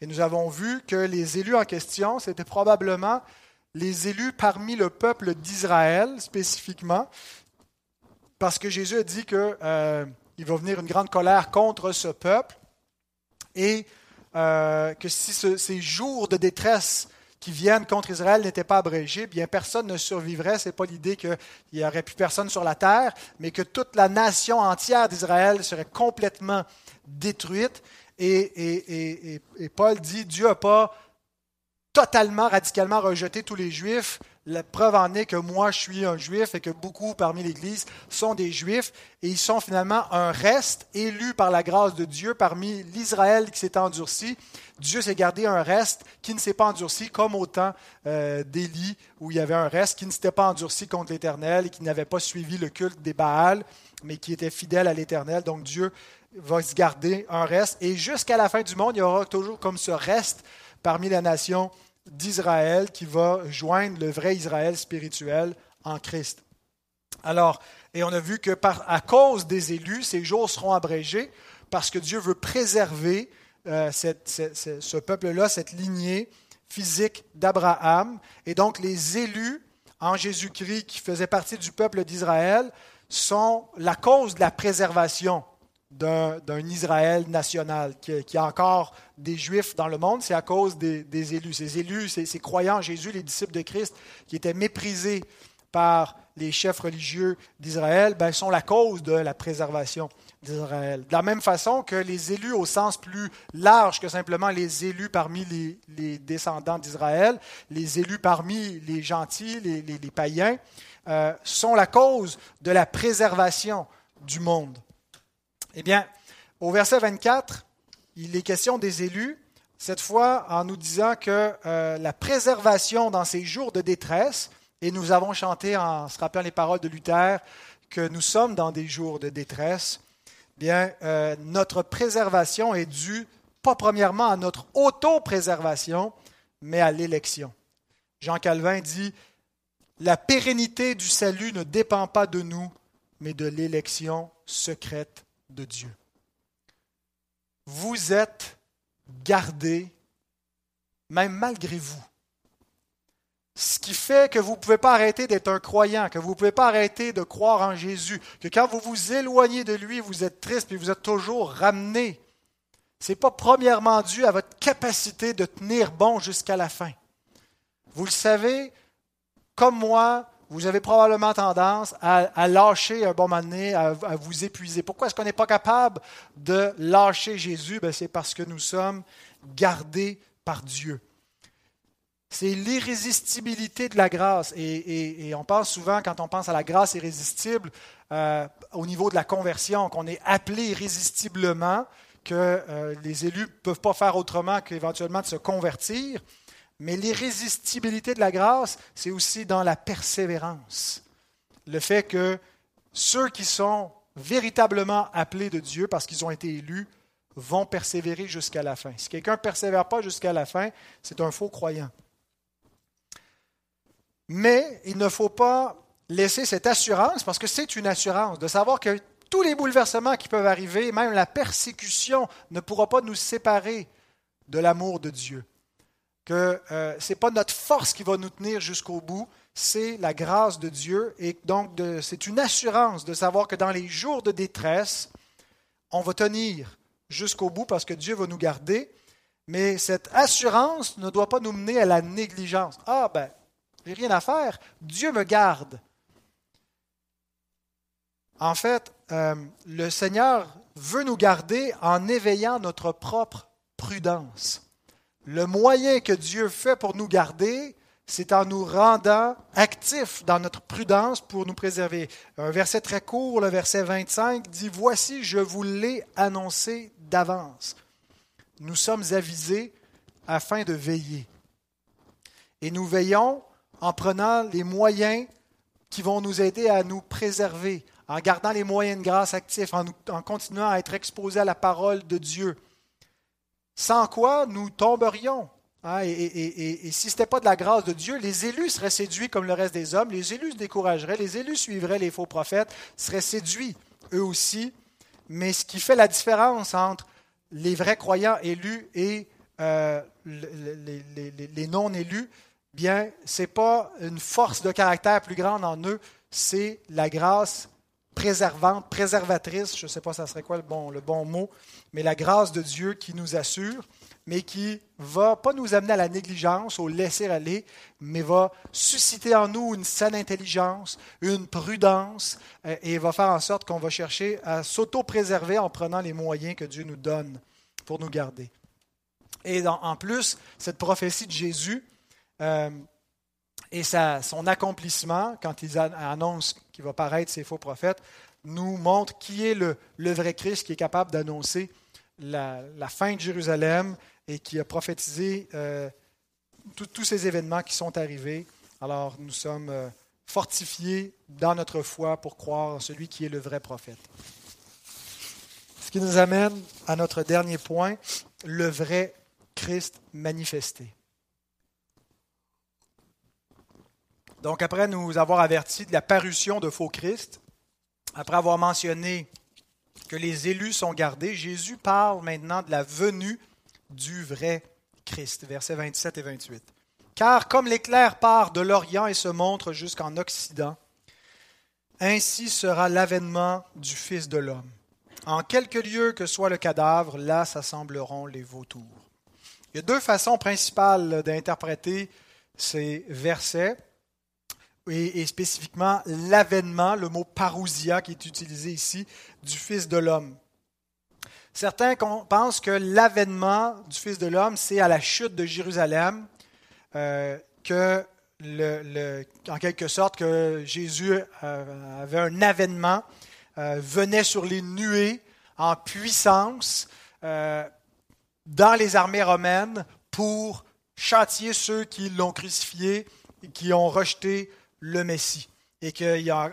Et nous avons vu que les élus en question, c'était probablement les élus parmi le peuple d'Israël spécifiquement, parce que Jésus a dit qu'il euh, va venir une grande colère contre ce peuple et euh, que si ces jours de détresse qui viennent contre Israël n'étaient pas abrégés, bien personne ne survivrait. Ce n'est pas l'idée qu'il n'y aurait plus personne sur la terre, mais que toute la nation entière d'Israël serait complètement détruite. Et, Paul dit, Dieu n'a pas totalement, radicalement rejeté tous les Juifs. La preuve en est que moi, je suis un Juif et que beaucoup parmi l'Église sont des Juifs. Et ils sont finalement un reste élu par la grâce de Dieu parmi l'Israël qui s'est endurci. Dieu s'est gardé un reste qui ne s'est pas endurci, comme au temps euh, d'Élie, où il y avait un reste qui ne s'était pas endurci contre l'Éternel et qui n'avait pas suivi le culte des Baals, mais qui était fidèle à l'Éternel. Donc Dieu va se garder un reste. Et jusqu'à la fin du monde, il y aura toujours comme ce reste parmi la nation d'Israël qui va joindre le vrai Israël spirituel en Christ. Alors, et on a vu que par, à cause des élus, ces jours seront abrégés parce que Dieu veut préserver euh, ce peuple-là, cette lignée physique d'Abraham. Et donc, les élus en Jésus-Christ qui faisaient partie du peuple d'Israël sont la cause de la préservation d'un Israël national, qui, qui, a encore des Juifs dans le monde, c'est à cause des, élus. Ces élus, ces, croyants en Jésus, les disciples de Christ, qui étaient méprisés par les chefs religieux d'Israël, ben, sont la cause de la préservation d'Israël. De la même façon que les élus au sens plus large que simplement les élus parmi les, descendants d'Israël, les élus parmi les gentils, les, païens, euh, sont la cause de la préservation du monde. Eh bien, au verset 24, il est question des élus, cette fois en nous disant que euh, la préservation dans ces jours de détresse, et nous avons chanté en se rappelant les paroles de Luther que nous sommes dans des jours de détresse, bien, euh, notre préservation est due pas premièrement à notre auto-préservation, mais à l'élection. Jean Calvin dit, la pérennité du salut ne dépend pas de nous, mais de l'élection secrète de Dieu. Vous êtes gardés, même malgré vous. Ce qui fait que vous ne pouvez pas arrêter d'être un croyant, que vous ne pouvez pas arrêter de croire en Jésus, que quand vous vous éloignez de lui, vous êtes triste et vous êtes toujours ramené. Ce n'est pas premièrement dû à votre capacité de tenir bon jusqu'à la fin. Vous le savez, comme moi, vous avez probablement tendance à, lâcher un bon moment donné, à, vous épuiser. Pourquoi est-ce qu'on n'est pas capable de lâcher Jésus? Ben, c'est parce que nous sommes gardés par Dieu. C'est l'irrésistibilité de la grâce. Et, on pense souvent, quand on pense à la grâce irrésistible, euh, au niveau de la conversion, qu'on est appelé irrésistiblement, que euh, les élus ne peuvent pas faire autrement qu'éventuellement de se convertir. Mais l'irrésistibilité de la grâce, c'est aussi dans la persévérance. Le fait que ceux qui sont véritablement appelés de Dieu parce qu'ils ont été élus vont persévérer jusqu'à la fin. Si quelqu'un ne persévère pas jusqu'à la fin, c'est un faux croyant. Mais il ne faut pas laisser cette assurance, parce que c'est une assurance, de savoir que tous les bouleversements qui peuvent arriver, même la persécution, ne pourra pas nous séparer de l'amour de Dieu que euh, ce n'est pas notre force qui va nous tenir jusqu'au bout, c'est la grâce de Dieu. Et donc, c'est une assurance de savoir que dans les jours de détresse, on va tenir jusqu'au bout parce que Dieu va nous garder. Mais cette assurance ne doit pas nous mener à la négligence. Ah, ben, j'ai rien à faire. Dieu me garde. En fait, euh, le Seigneur veut nous garder en éveillant notre propre prudence. Le moyen que Dieu fait pour nous garder, c'est en nous rendant actifs dans notre prudence pour nous préserver. Un verset très court, le verset 25, dit, Voici, je vous l'ai annoncé d'avance. Nous sommes avisés afin de veiller. Et nous veillons en prenant les moyens qui vont nous aider à nous préserver, en gardant les moyens de grâce actifs, en, continuant à être exposés à la parole de Dieu sans quoi nous tomberions. Hein, et, si ce n'était pas de la grâce de Dieu, les élus seraient séduits comme le reste des hommes, les élus se décourageraient, les élus suivraient les faux prophètes, seraient séduits eux aussi. Mais ce qui fait la différence entre les vrais croyants élus et euh, les, non-élus, bien, ce n'est pas une force de caractère plus grande en eux, c'est la grâce préservante, préservatrice, je ne sais pas ça serait quoi le bon, le bon mot, mais la grâce de Dieu qui nous assure, mais qui va pas nous amener à la négligence, au laisser aller, mais va susciter en nous une saine intelligence, une prudence, euh, et va faire en sorte qu'on va chercher à s'auto-préserver en prenant les moyens que Dieu nous donne pour nous garder. Et en plus, cette prophétie de Jésus euh, et son accomplissement, quand il annonce qu'il va paraître ces faux prophètes, nous montre qui est le, vrai Christ qui est capable d'annoncer la, fin de Jérusalem et qui a prophétisé euh, tous ces événements qui sont arrivés. Alors nous sommes euh, fortifiés dans notre foi pour croire en celui qui est le vrai prophète. Ce qui nous amène à notre dernier point, le vrai Christ manifesté. Donc après nous avoir averti de la parution de faux Christ, après avoir mentionné que les élus sont gardés, Jésus parle maintenant de la venue du vrai Christ, versets 27 et 28. Car comme l'éclair part de l'Orient et se montre jusqu'en Occident, ainsi sera l'avènement du Fils de l'homme. En quelque lieu que soit le cadavre, là s'assembleront les vautours. Il y a deux façons principales d'interpréter ces versets. Et, spécifiquement l'avènement, le mot parousia qui est utilisé ici, du Fils de l'homme. Certains pensent que l'avènement du Fils de l'homme, c'est à la chute de Jérusalem, euh, que en quelque sorte que Jésus euh, avait un avènement, euh, venait sur les nuées en puissance dans les armées romaines pour châtier ceux qui l'ont crucifié et qui ont rejeté le Messie. Et qu'il y a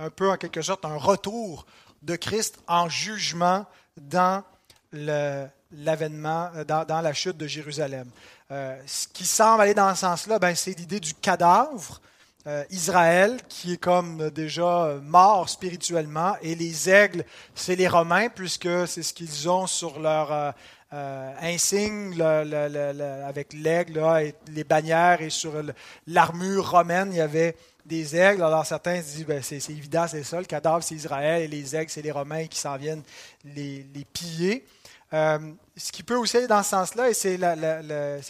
un, peu, en quelque sorte, un retour de Christ en jugement dans l'avènement, dans, la chute de Jérusalem. Euh, ce qui semble aller dans ce sens-là, ben, c'est l'idée du cadavre. Euh, Israël, qui est comme déjà mort spirituellement, et les aigles, c'est les Romains, puisque c'est ce qu'ils ont sur leur euh, insigne avec l'aigle les bannières, et sur l'armure romaine, il y avait des aigles. Alors certains disent, ben, c'est, évident, c'est ça, le cadavre c'est Israël, et les aigles c'est les Romains qui s'en viennent les, piller. Euh, ce qui peut aussi aller dans ce sens-là, c'est,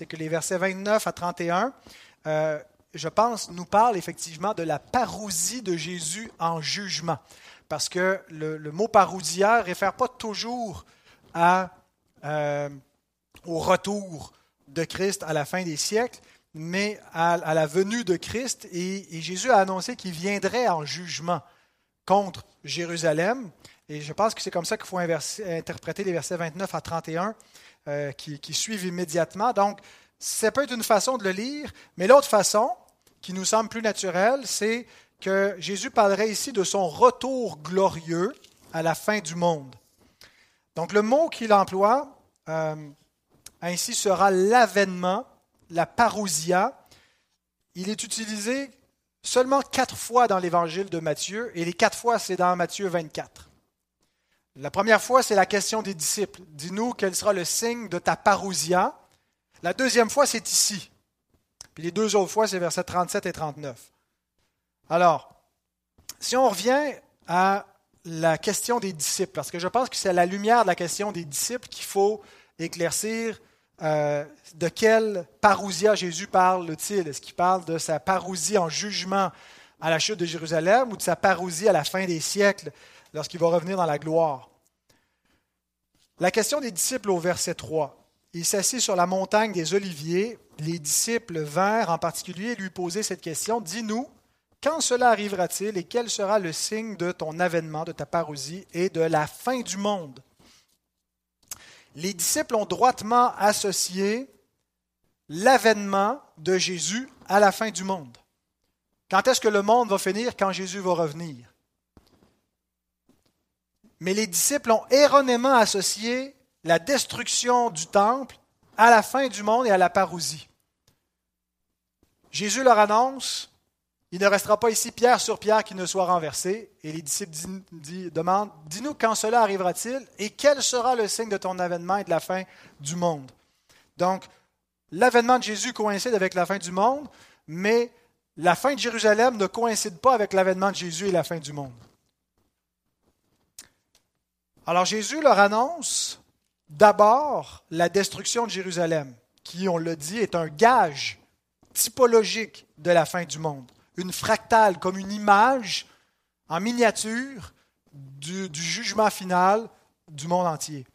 que les versets 29 à 31, euh, je pense, nous parlent effectivement de la parousie de Jésus en jugement. Parce que le, mot parousia ne réfère pas toujours à, euh, au retour de Christ à la fin des siècles, mais à, la venue de Christ. Et, Jésus a annoncé qu'il viendrait en jugement contre Jérusalem. Et je pense que c'est comme ça qu'il faut interpréter les versets 29 à 31 euh, qui, suivent immédiatement. Donc, ça peut être une façon de le lire, mais l'autre façon, qui nous semble plus naturelle, c'est que Jésus parlerait ici de son retour glorieux à la fin du monde. Donc, le mot qu'il emploie euh, ainsi sera l'avènement la parousia, il est utilisé seulement quatre fois dans l'évangile de Matthieu, et les quatre fois, c'est dans Matthieu 24. La première fois, c'est la question des disciples. Dis-nous quel sera le signe de ta parousia. La deuxième fois, c'est ici. Puis les deux autres fois, c'est versets 37 et 39. Alors, si on revient à la question des disciples, parce que je pense que c'est à la lumière de la question des disciples qu'il faut éclaircir euh, de quelle parousia Jésus parle-t-il? Est-ce qu'il parle de sa parousie en jugement à la chute de Jérusalem ou de sa parousie à la fin des siècles lorsqu'il va revenir dans la gloire? La question des disciples au verset 3. Il s'assit sur la montagne des Oliviers. Les disciples vinrent en particulier lui poser cette question. Dis-nous, quand cela arrivera-t-il et quel sera le signe de ton avènement, de ta parousie et de la fin du monde? Les disciples ont droitement associé l'avènement de Jésus à la fin du monde. Quand est-ce que le monde va finir? Quand Jésus va revenir. Mais les disciples ont erronément associé la destruction du temple à la fin du monde et à la parousie. Jésus leur annonce il ne restera pas ici pierre sur pierre qui ne soit renversé. Et les disciples demandent Dis-nous quand cela arrivera-t-il et quel sera le signe de ton avènement et de la fin du monde Donc, l'avènement de Jésus coïncide avec la fin du monde, mais la fin de Jérusalem ne coïncide pas avec l'avènement de Jésus et la fin du monde. Alors Jésus leur annonce d'abord la destruction de Jérusalem, qui, on le dit, est un gage typologique de la fin du monde une fractale, comme une image en miniature du, jugement final du monde entier.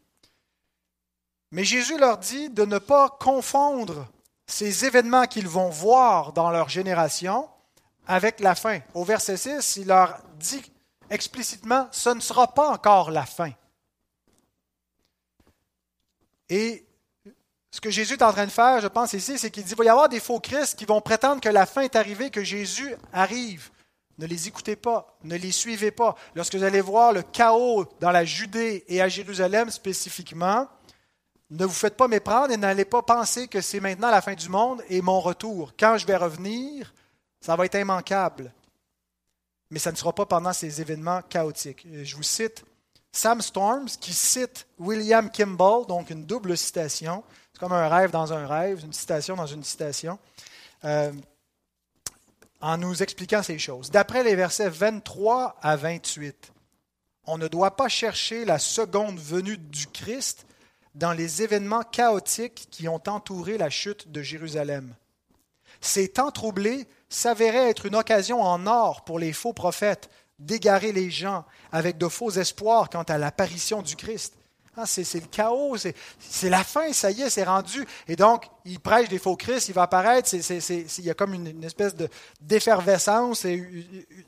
Mais Jésus leur dit de ne pas confondre ces événements qu'ils vont voir dans leur génération avec la fin. Au verset 6, il leur dit explicitement, ce ne sera pas encore la fin. Et ce que Jésus est en train de faire, je pense ici, c'est qu'il dit qu'il va y avoir des faux Christ qui vont prétendre que la fin est arrivée, que Jésus arrive. Ne les écoutez pas, ne les suivez pas. Lorsque vous allez voir le chaos dans la Judée et à Jérusalem spécifiquement, ne vous faites pas méprendre et n'allez pas penser que c'est maintenant la fin du monde et mon retour. Quand je vais revenir, ça va être immanquable. Mais ça ne sera pas pendant ces événements chaotiques. Je vous cite Sam Storms qui cite William Kimball, donc une double citation. Comme un rêve dans un rêve, une citation dans une citation, euh, en nous expliquant ces choses. D'après les versets 23 à 28, on ne doit pas chercher la seconde venue du Christ dans les événements chaotiques qui ont entouré la chute de Jérusalem. Ces temps troublés s'avéraient être une occasion en or pour les faux prophètes d'égarer les gens avec de faux espoirs quant à l'apparition du Christ. Ah, c'est, le chaos, c'est, la fin, ça y est, c'est rendu. Et donc, il prêche des faux Christ, il va apparaître, il y a comme une, espèce de, d'effervescence et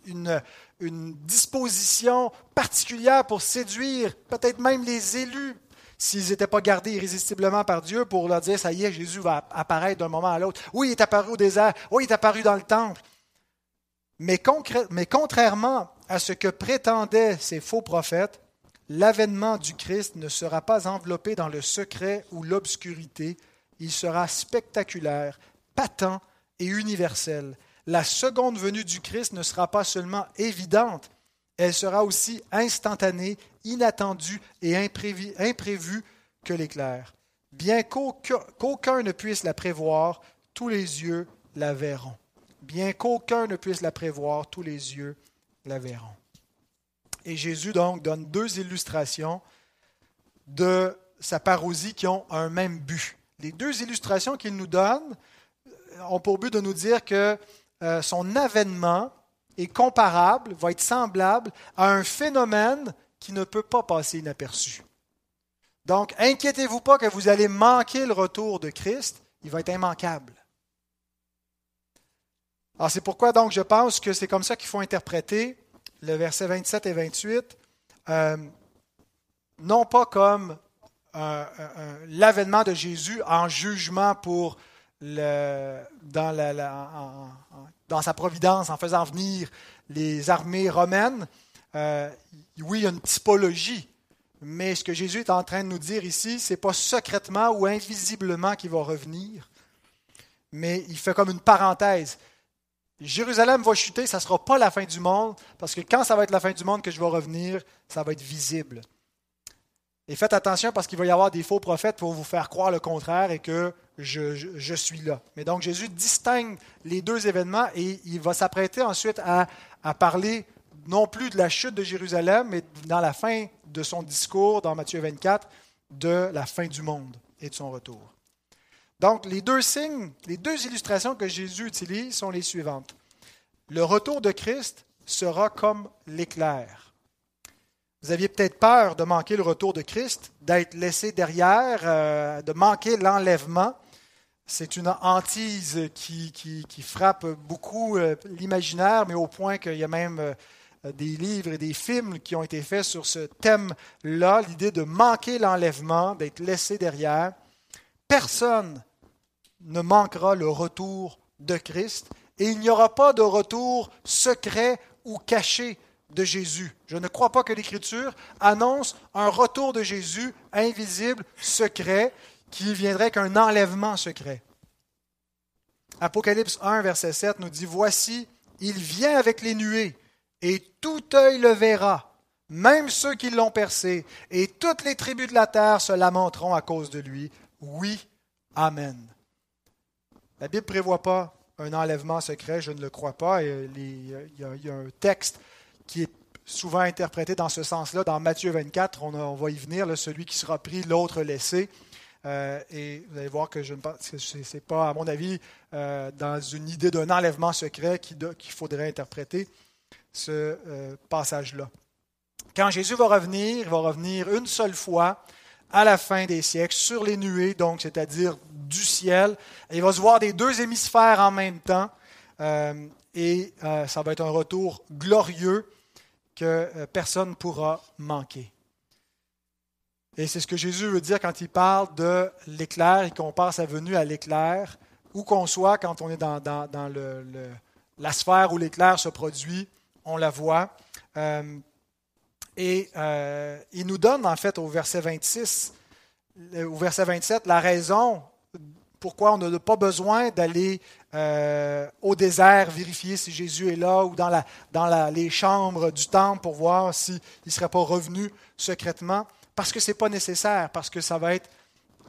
une, disposition particulière pour séduire peut-être même les élus s'ils n'étaient pas gardés irrésistiblement par Dieu pour leur dire, ça y est, Jésus va apparaître d'un moment à l'autre. Oui, il est apparu au désert. Oui, il est apparu dans le temple. Mais, mais contrairement à ce que prétendaient ces faux prophètes, l'avènement du Christ ne sera pas enveloppé dans le secret ou l'obscurité, il sera spectaculaire, patent et universel. La seconde venue du Christ ne sera pas seulement évidente, elle sera aussi instantanée, inattendue et imprévue, que l'éclair. Bien qu'aucun ne puisse la prévoir, tous les yeux la verront. Bien qu'aucun ne puisse la prévoir, tous les yeux la verront. Et Jésus donc donne deux illustrations de sa parousie qui ont un même but. Les deux illustrations qu'il nous donne ont pour but de nous dire que euh, son avènement est comparable, va être semblable à un phénomène qui ne peut pas passer inaperçu. Donc, inquiétez-vous pas que vous allez manquer le retour de Christ, il va être immanquable. Alors, c'est pourquoi donc je pense que c'est comme ça qu'il faut interpréter le verset 27 et 28, euh, non pas comme l'avènement de Jésus en jugement pour dans, sa providence en faisant venir les armées romaines. Euh, oui, il y a une typologie, mais ce que Jésus est en train de nous dire ici, c'est pas secrètement ou invisiblement qu'il va revenir, mais il fait comme une parenthèse. Jérusalem va chuter, ça ne sera pas la fin du monde, parce que quand ça va être la fin du monde que je vais revenir, ça va être visible. Et faites attention parce qu'il va y avoir des faux prophètes pour vous faire croire le contraire et que je, suis là. Mais donc Jésus distingue les deux événements et il va s'apprêter ensuite à, à, parler non plus de la chute de Jérusalem, mais dans la fin de son discours, dans Matthieu 24, de la fin du monde et de son retour. Donc, les deux signes, les deux illustrations que Jésus utilise sont les suivantes. Le retour de Christ sera comme l'éclair. Vous aviez peut-être peur de manquer le retour de Christ, d'être laissé derrière, euh, de manquer l'enlèvement. C'est une hantise qui, frappe beaucoup euh, l'imaginaire, mais au point qu'il y a même euh, des livres et des films qui ont été faits sur ce thème-là, l'idée de manquer l'enlèvement, d'être laissé derrière. Personne ne manquera le retour de Christ et il n'y aura pas de retour secret ou caché de Jésus. Je ne crois pas que l'Écriture annonce un retour de Jésus invisible, secret, qui viendrait qu'un enlèvement secret. Apocalypse 1, verset 7 nous dit, Voici, il vient avec les nuées, et tout œil le verra, même ceux qui l'ont percé, et toutes les tribus de la terre se lamenteront à cause de lui. Oui, Amen. La Bible ne prévoit pas un enlèvement secret, je ne le crois pas. il, y a, un texte qui est souvent interprété dans ce sens-là. Dans Matthieu 24, on, va y venir, celui qui sera pris, l'autre laissé. Euh, et vous allez voir que je ne pas, à mon avis, euh, dans une idée d'un enlèvement secret qu'il faudrait interpréter ce euh, passage-là. Quand Jésus va revenir, il va revenir une seule fois à la fin des siècles sur les nuées, donc c'est-à-dire du ciel. il va se voir des deux hémisphères en même temps. Euh, et euh, ça va être un retour glorieux que euh, personne ne pourra manquer. Et c'est ce que Jésus veut dire quand il parle de l'éclair et qu'on passe sa venue à l'éclair, où qu'on soit, quand on est dans, le, la sphère où l'éclair se produit, on la voit. Et euh, il nous donne, en fait, au verset 26, au verset 27, la raison pourquoi on n'a pas besoin d'aller euh, au désert vérifier si Jésus est là ou dans, les chambres du temple pour voir s'il ne serait pas revenu secrètement. Parce que ce n'est pas nécessaire, parce que ça va être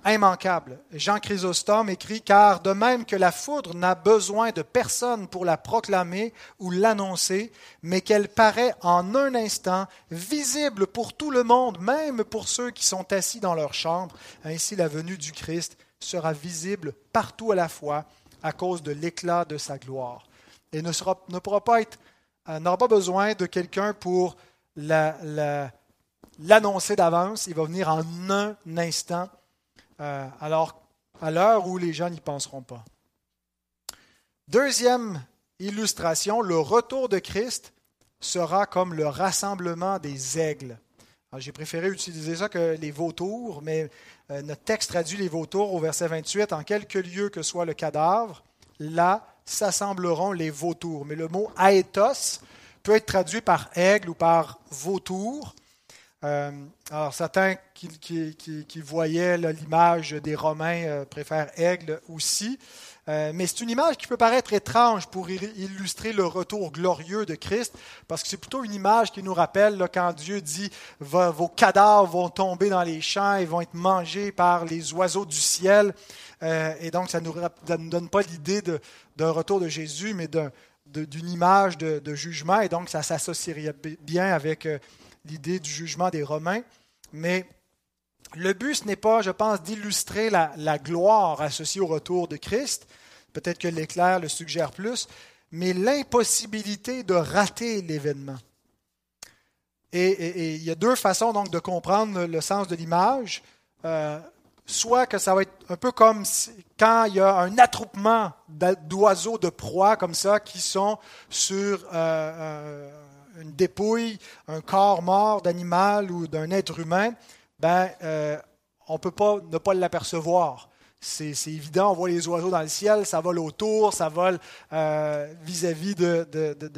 immanquable. Jean Chrysostome écrit Car de même que la foudre n'a besoin de personne pour la proclamer ou l'annoncer, mais qu'elle paraît en un instant visible pour tout le monde, même pour ceux qui sont assis dans leur chambre, ainsi la venue du Christ sera visible partout à la fois à cause de l'éclat de sa gloire. Et ne, sera, ne pourra pas être, euh, n'aura pas besoin de quelqu'un pour l'annoncer d'avance. Il va venir en un instant, euh, alors à l'heure où les gens n'y penseront pas. Deuxième illustration, le retour de Christ sera comme le rassemblement des aigles. J'ai préféré utiliser ça que les vautours, mais euh, notre texte traduit les vautours au verset 28. En quelque lieu que soit le cadavre, là s'assembleront les vautours. Mais le mot aethos peut être traduit par aigle ou par vautour. Euh, alors, certains qui, voyaient l'image des Romains euh, préfèrent aigle aussi. Euh, mais c'est une image qui peut paraître étrange pour illustrer le retour glorieux de Christ, parce que c'est plutôt une image qui nous rappelle quand Dieu dit vos cadavres vont tomber dans les champs et vont être mangés par les oiseaux du ciel. Et donc, ça ne nous, donne pas l'idée d'un retour de Jésus, mais d'une image de, jugement. Et donc, ça s'associerait bien avec l'idée du jugement des Romains. Mais le but, ce n'est pas, je pense, d'illustrer la, gloire associée au retour de Christ. Peut-être que l'éclair le suggère plus, mais l'impossibilité de rater l'événement. Et, il y a deux façons donc de comprendre le sens de l'image. Euh, soit que ça va être un peu comme quand il y a un attroupement d'oiseaux de proie comme ça qui sont sur euh, euh, une dépouille, un corps mort d'animal ou d'un être humain ben, euh, on ne peut pas ne pas l'apercevoir. C'est évident, on voit les oiseaux dans le ciel, ça vole autour, ça vole euh, vis-à-vis de,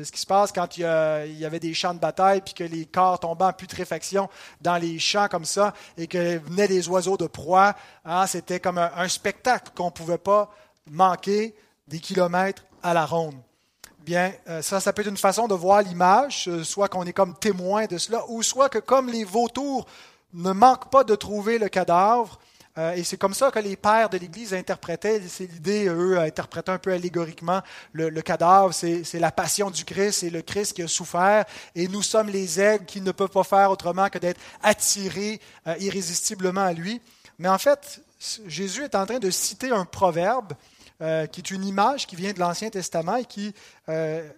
ce qui se passe quand il y, avait des champs de bataille, puis que les corps tombaient en putréfaction dans les champs comme ça, et que venaient des oiseaux de proie. Hein, c'était comme un, spectacle qu'on ne pouvait pas manquer des kilomètres à la ronde. Bien, euh, ça, ça peut être une façon de voir l'image, soit qu'on est comme témoin de cela, ou soit que comme les vautours ne manque pas de trouver le cadavre. Euh, et c'est comme ça que les pères de l'Église interprétaient, c'est l'idée, eux, interprétaient un peu allégoriquement le, cadavre, c'est, la passion du Christ, c'est le Christ qui a souffert, et nous sommes les aigles qui ne peuvent pas faire autrement que d'être attirés euh, irrésistiblement à lui. Mais en fait, Jésus est en train de citer un proverbe euh, qui est une image qui vient de l'Ancien Testament et qui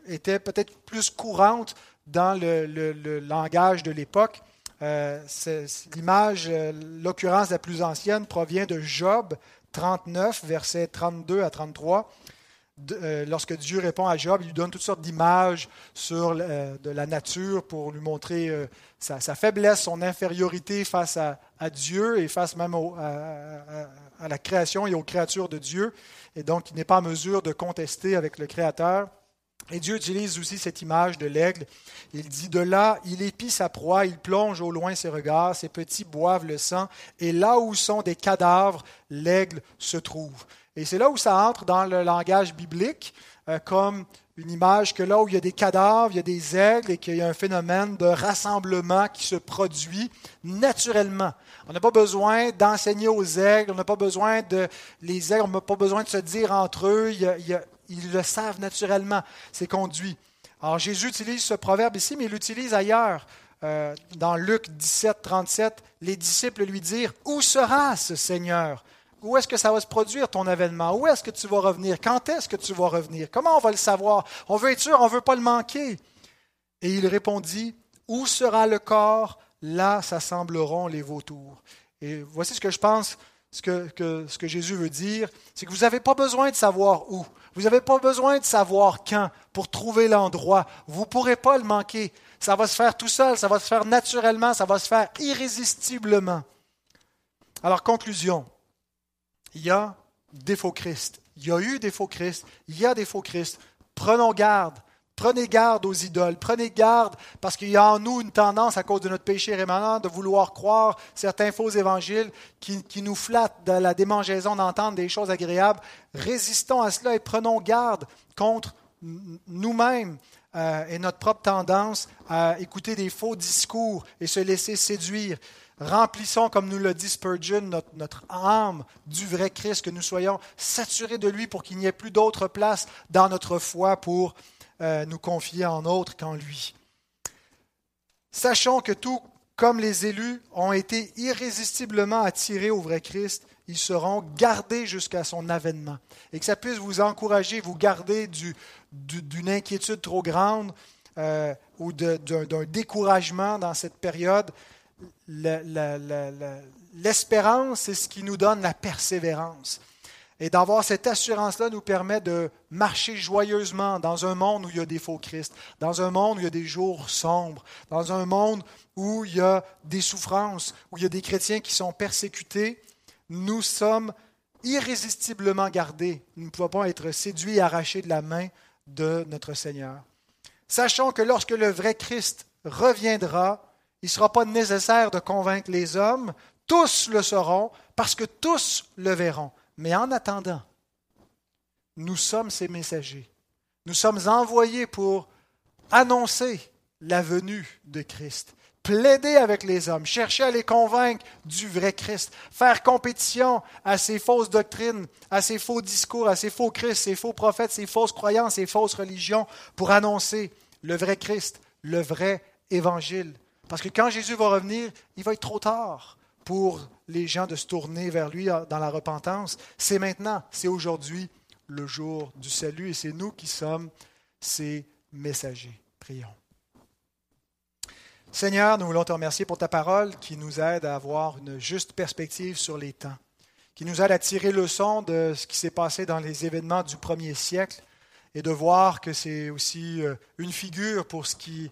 était peut-être plus courante dans le langage de l'époque. Euh, l'image, euh, l'occurrence la plus ancienne provient de Job 39, versets 32 à 33. Euh, lorsque Dieu répond à Job, il lui donne toutes sortes d'images sur de la nature pour lui montrer sa, faiblesse, son infériorité face à, Dieu et face même à, la création et aux créatures de Dieu. Et donc, il n'est pas en mesure de contester avec le Créateur. Et Dieu utilise aussi cette image de l'aigle. Il dit, de là, il épie sa proie, il plonge au loin ses regards, ses petits boivent le sang, et là où sont des cadavres, l'aigle se trouve. Et c'est là où ça entre dans le langage biblique, euh, comme une image que là où il y a des cadavres, il y a des aigles et qu'il y a un phénomène de rassemblement qui se produit naturellement. On n'a pas besoin d'enseigner aux aigles, on n'a pas besoin de les aigles, on n'a pas besoin de se dire entre eux. Ils le savent naturellement, c'est conduit. Alors Jésus utilise ce proverbe ici, mais il l'utilise ailleurs. Euh, dans Luc 17, 37, les disciples lui dirent, Où sera ce Seigneur? Où est-ce que ça va se produire ton événement? Où est-ce que tu vas revenir? Quand est-ce que tu vas revenir? Comment on va le savoir? On veut être sûr, on ne veut pas le manquer. Et il répondit, Où sera le corps? Là s'assembleront les vautours. Et voici ce que je pense, ce que, Jésus veut dire, c'est que vous n'avez pas besoin de savoir où. Vous n'avez pas besoin de savoir quand pour trouver l'endroit. Vous ne pourrez pas le manquer. Ça va se faire tout seul, ça va se faire naturellement, ça va se faire irrésistiblement. Alors, conclusion. Il y a des faux Christ. Il y a eu des faux Christ. Il y a des faux Christ. Prenons garde Prenez garde aux idoles. Prenez garde parce qu'il y a en nous une tendance, à cause de notre péché rémanent, de vouloir croire certains faux évangiles qui, nous flattent de la démangeaison d'entendre des choses agréables. Résistons à cela et prenons garde contre nous-mêmes euh, et notre propre tendance à écouter des faux discours et se laisser séduire. Remplissons, comme nous l'a dit Spurgeon, notre, notre, âme du vrai Christ, que nous soyons saturés de lui pour qu'il n'y ait plus d'autre place dans notre foi pour euh, nous confier en autre qu'en lui. Sachons que tout comme les élus ont été irrésistiblement attirés au vrai Christ, ils seront gardés jusqu'à son avènement. Et que ça puisse vous encourager, vous garder d'une inquiétude trop grande euh, ou d'un découragement dans cette période. L'espérance, c'est ce qui nous donne la persévérance. Et d'avoir cette assurance-là nous permet de marcher joyeusement dans un monde où il y a des faux Christ, dans un monde où il y a des jours sombres, dans un monde où il y a des souffrances, où il y a des chrétiens qui sont persécutés. Nous sommes irrésistiblement gardés. Nous ne pouvons pas être séduits et arrachés de la main de notre Seigneur. Sachons que lorsque le vrai Christ reviendra, il ne sera pas nécessaire de convaincre les hommes, tous le sauront, parce que tous le verront. Mais en attendant, nous sommes ces messagers. Nous sommes envoyés pour annoncer la venue de Christ, plaider avec les hommes, chercher à les convaincre du vrai Christ, faire compétition à ces fausses doctrines, à ces faux discours, à ces faux Christ, ces faux prophètes, ces fausses croyances, ces fausses religions, pour annoncer le vrai Christ, le vrai évangile. Parce que quand Jésus va revenir, il va être trop tard pour les gens de se tourner vers lui dans la repentance. C'est maintenant, c'est aujourd'hui le jour du salut et c'est nous qui sommes ces messagers. Prions. Seigneur, nous voulons te remercier pour ta parole qui nous aide à avoir une juste perspective sur les temps, qui nous aide à tirer leçon de ce qui s'est passé dans les événements du premier siècle et de voir que c'est aussi euh, une figure pour ce qui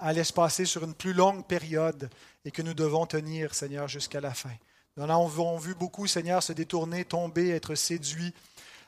allait se passer sur une plus longue période et que nous devons tenir, Seigneur, jusqu'à la fin. Nous en avons vu beaucoup, Seigneur, se détourner, tomber, être séduits,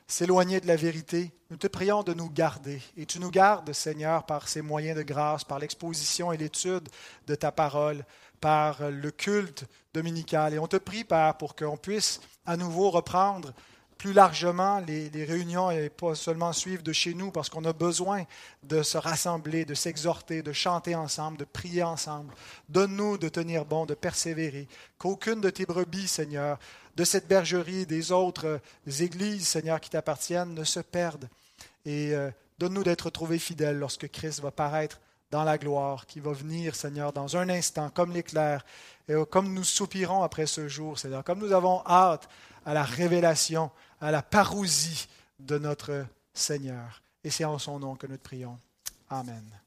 s'éloigner de la vérité. Nous te prions de nous garder. Et tu nous gardes, Seigneur, par ces moyens de grâce, par l'exposition et l'étude de ta parole, par le culte dominical. Et on te prie, Père, pour qu'on puisse à nouveau reprendre plus largement les, réunions et pas seulement suivre de chez nous parce qu'on a besoin de se rassembler, de s'exhorter, de chanter ensemble, de prier ensemble. Donne-nous de tenir bon, de persévérer. Qu'aucune de tes brebis, Seigneur, de cette bergerie, des autres églises, Seigneur, qui t'appartiennent, ne se perde. Et euh, donne-nous d'être trouvés fidèles lorsque Christ va paraître dans la gloire, qui va venir, Seigneur, dans un instant, comme l'éclair, et comme nous soupirons après ce jour, Seigneur, comme nous avons hâte à la révélation à la parousie de notre Seigneur. Et c'est en son nom que nous te prions. Amen.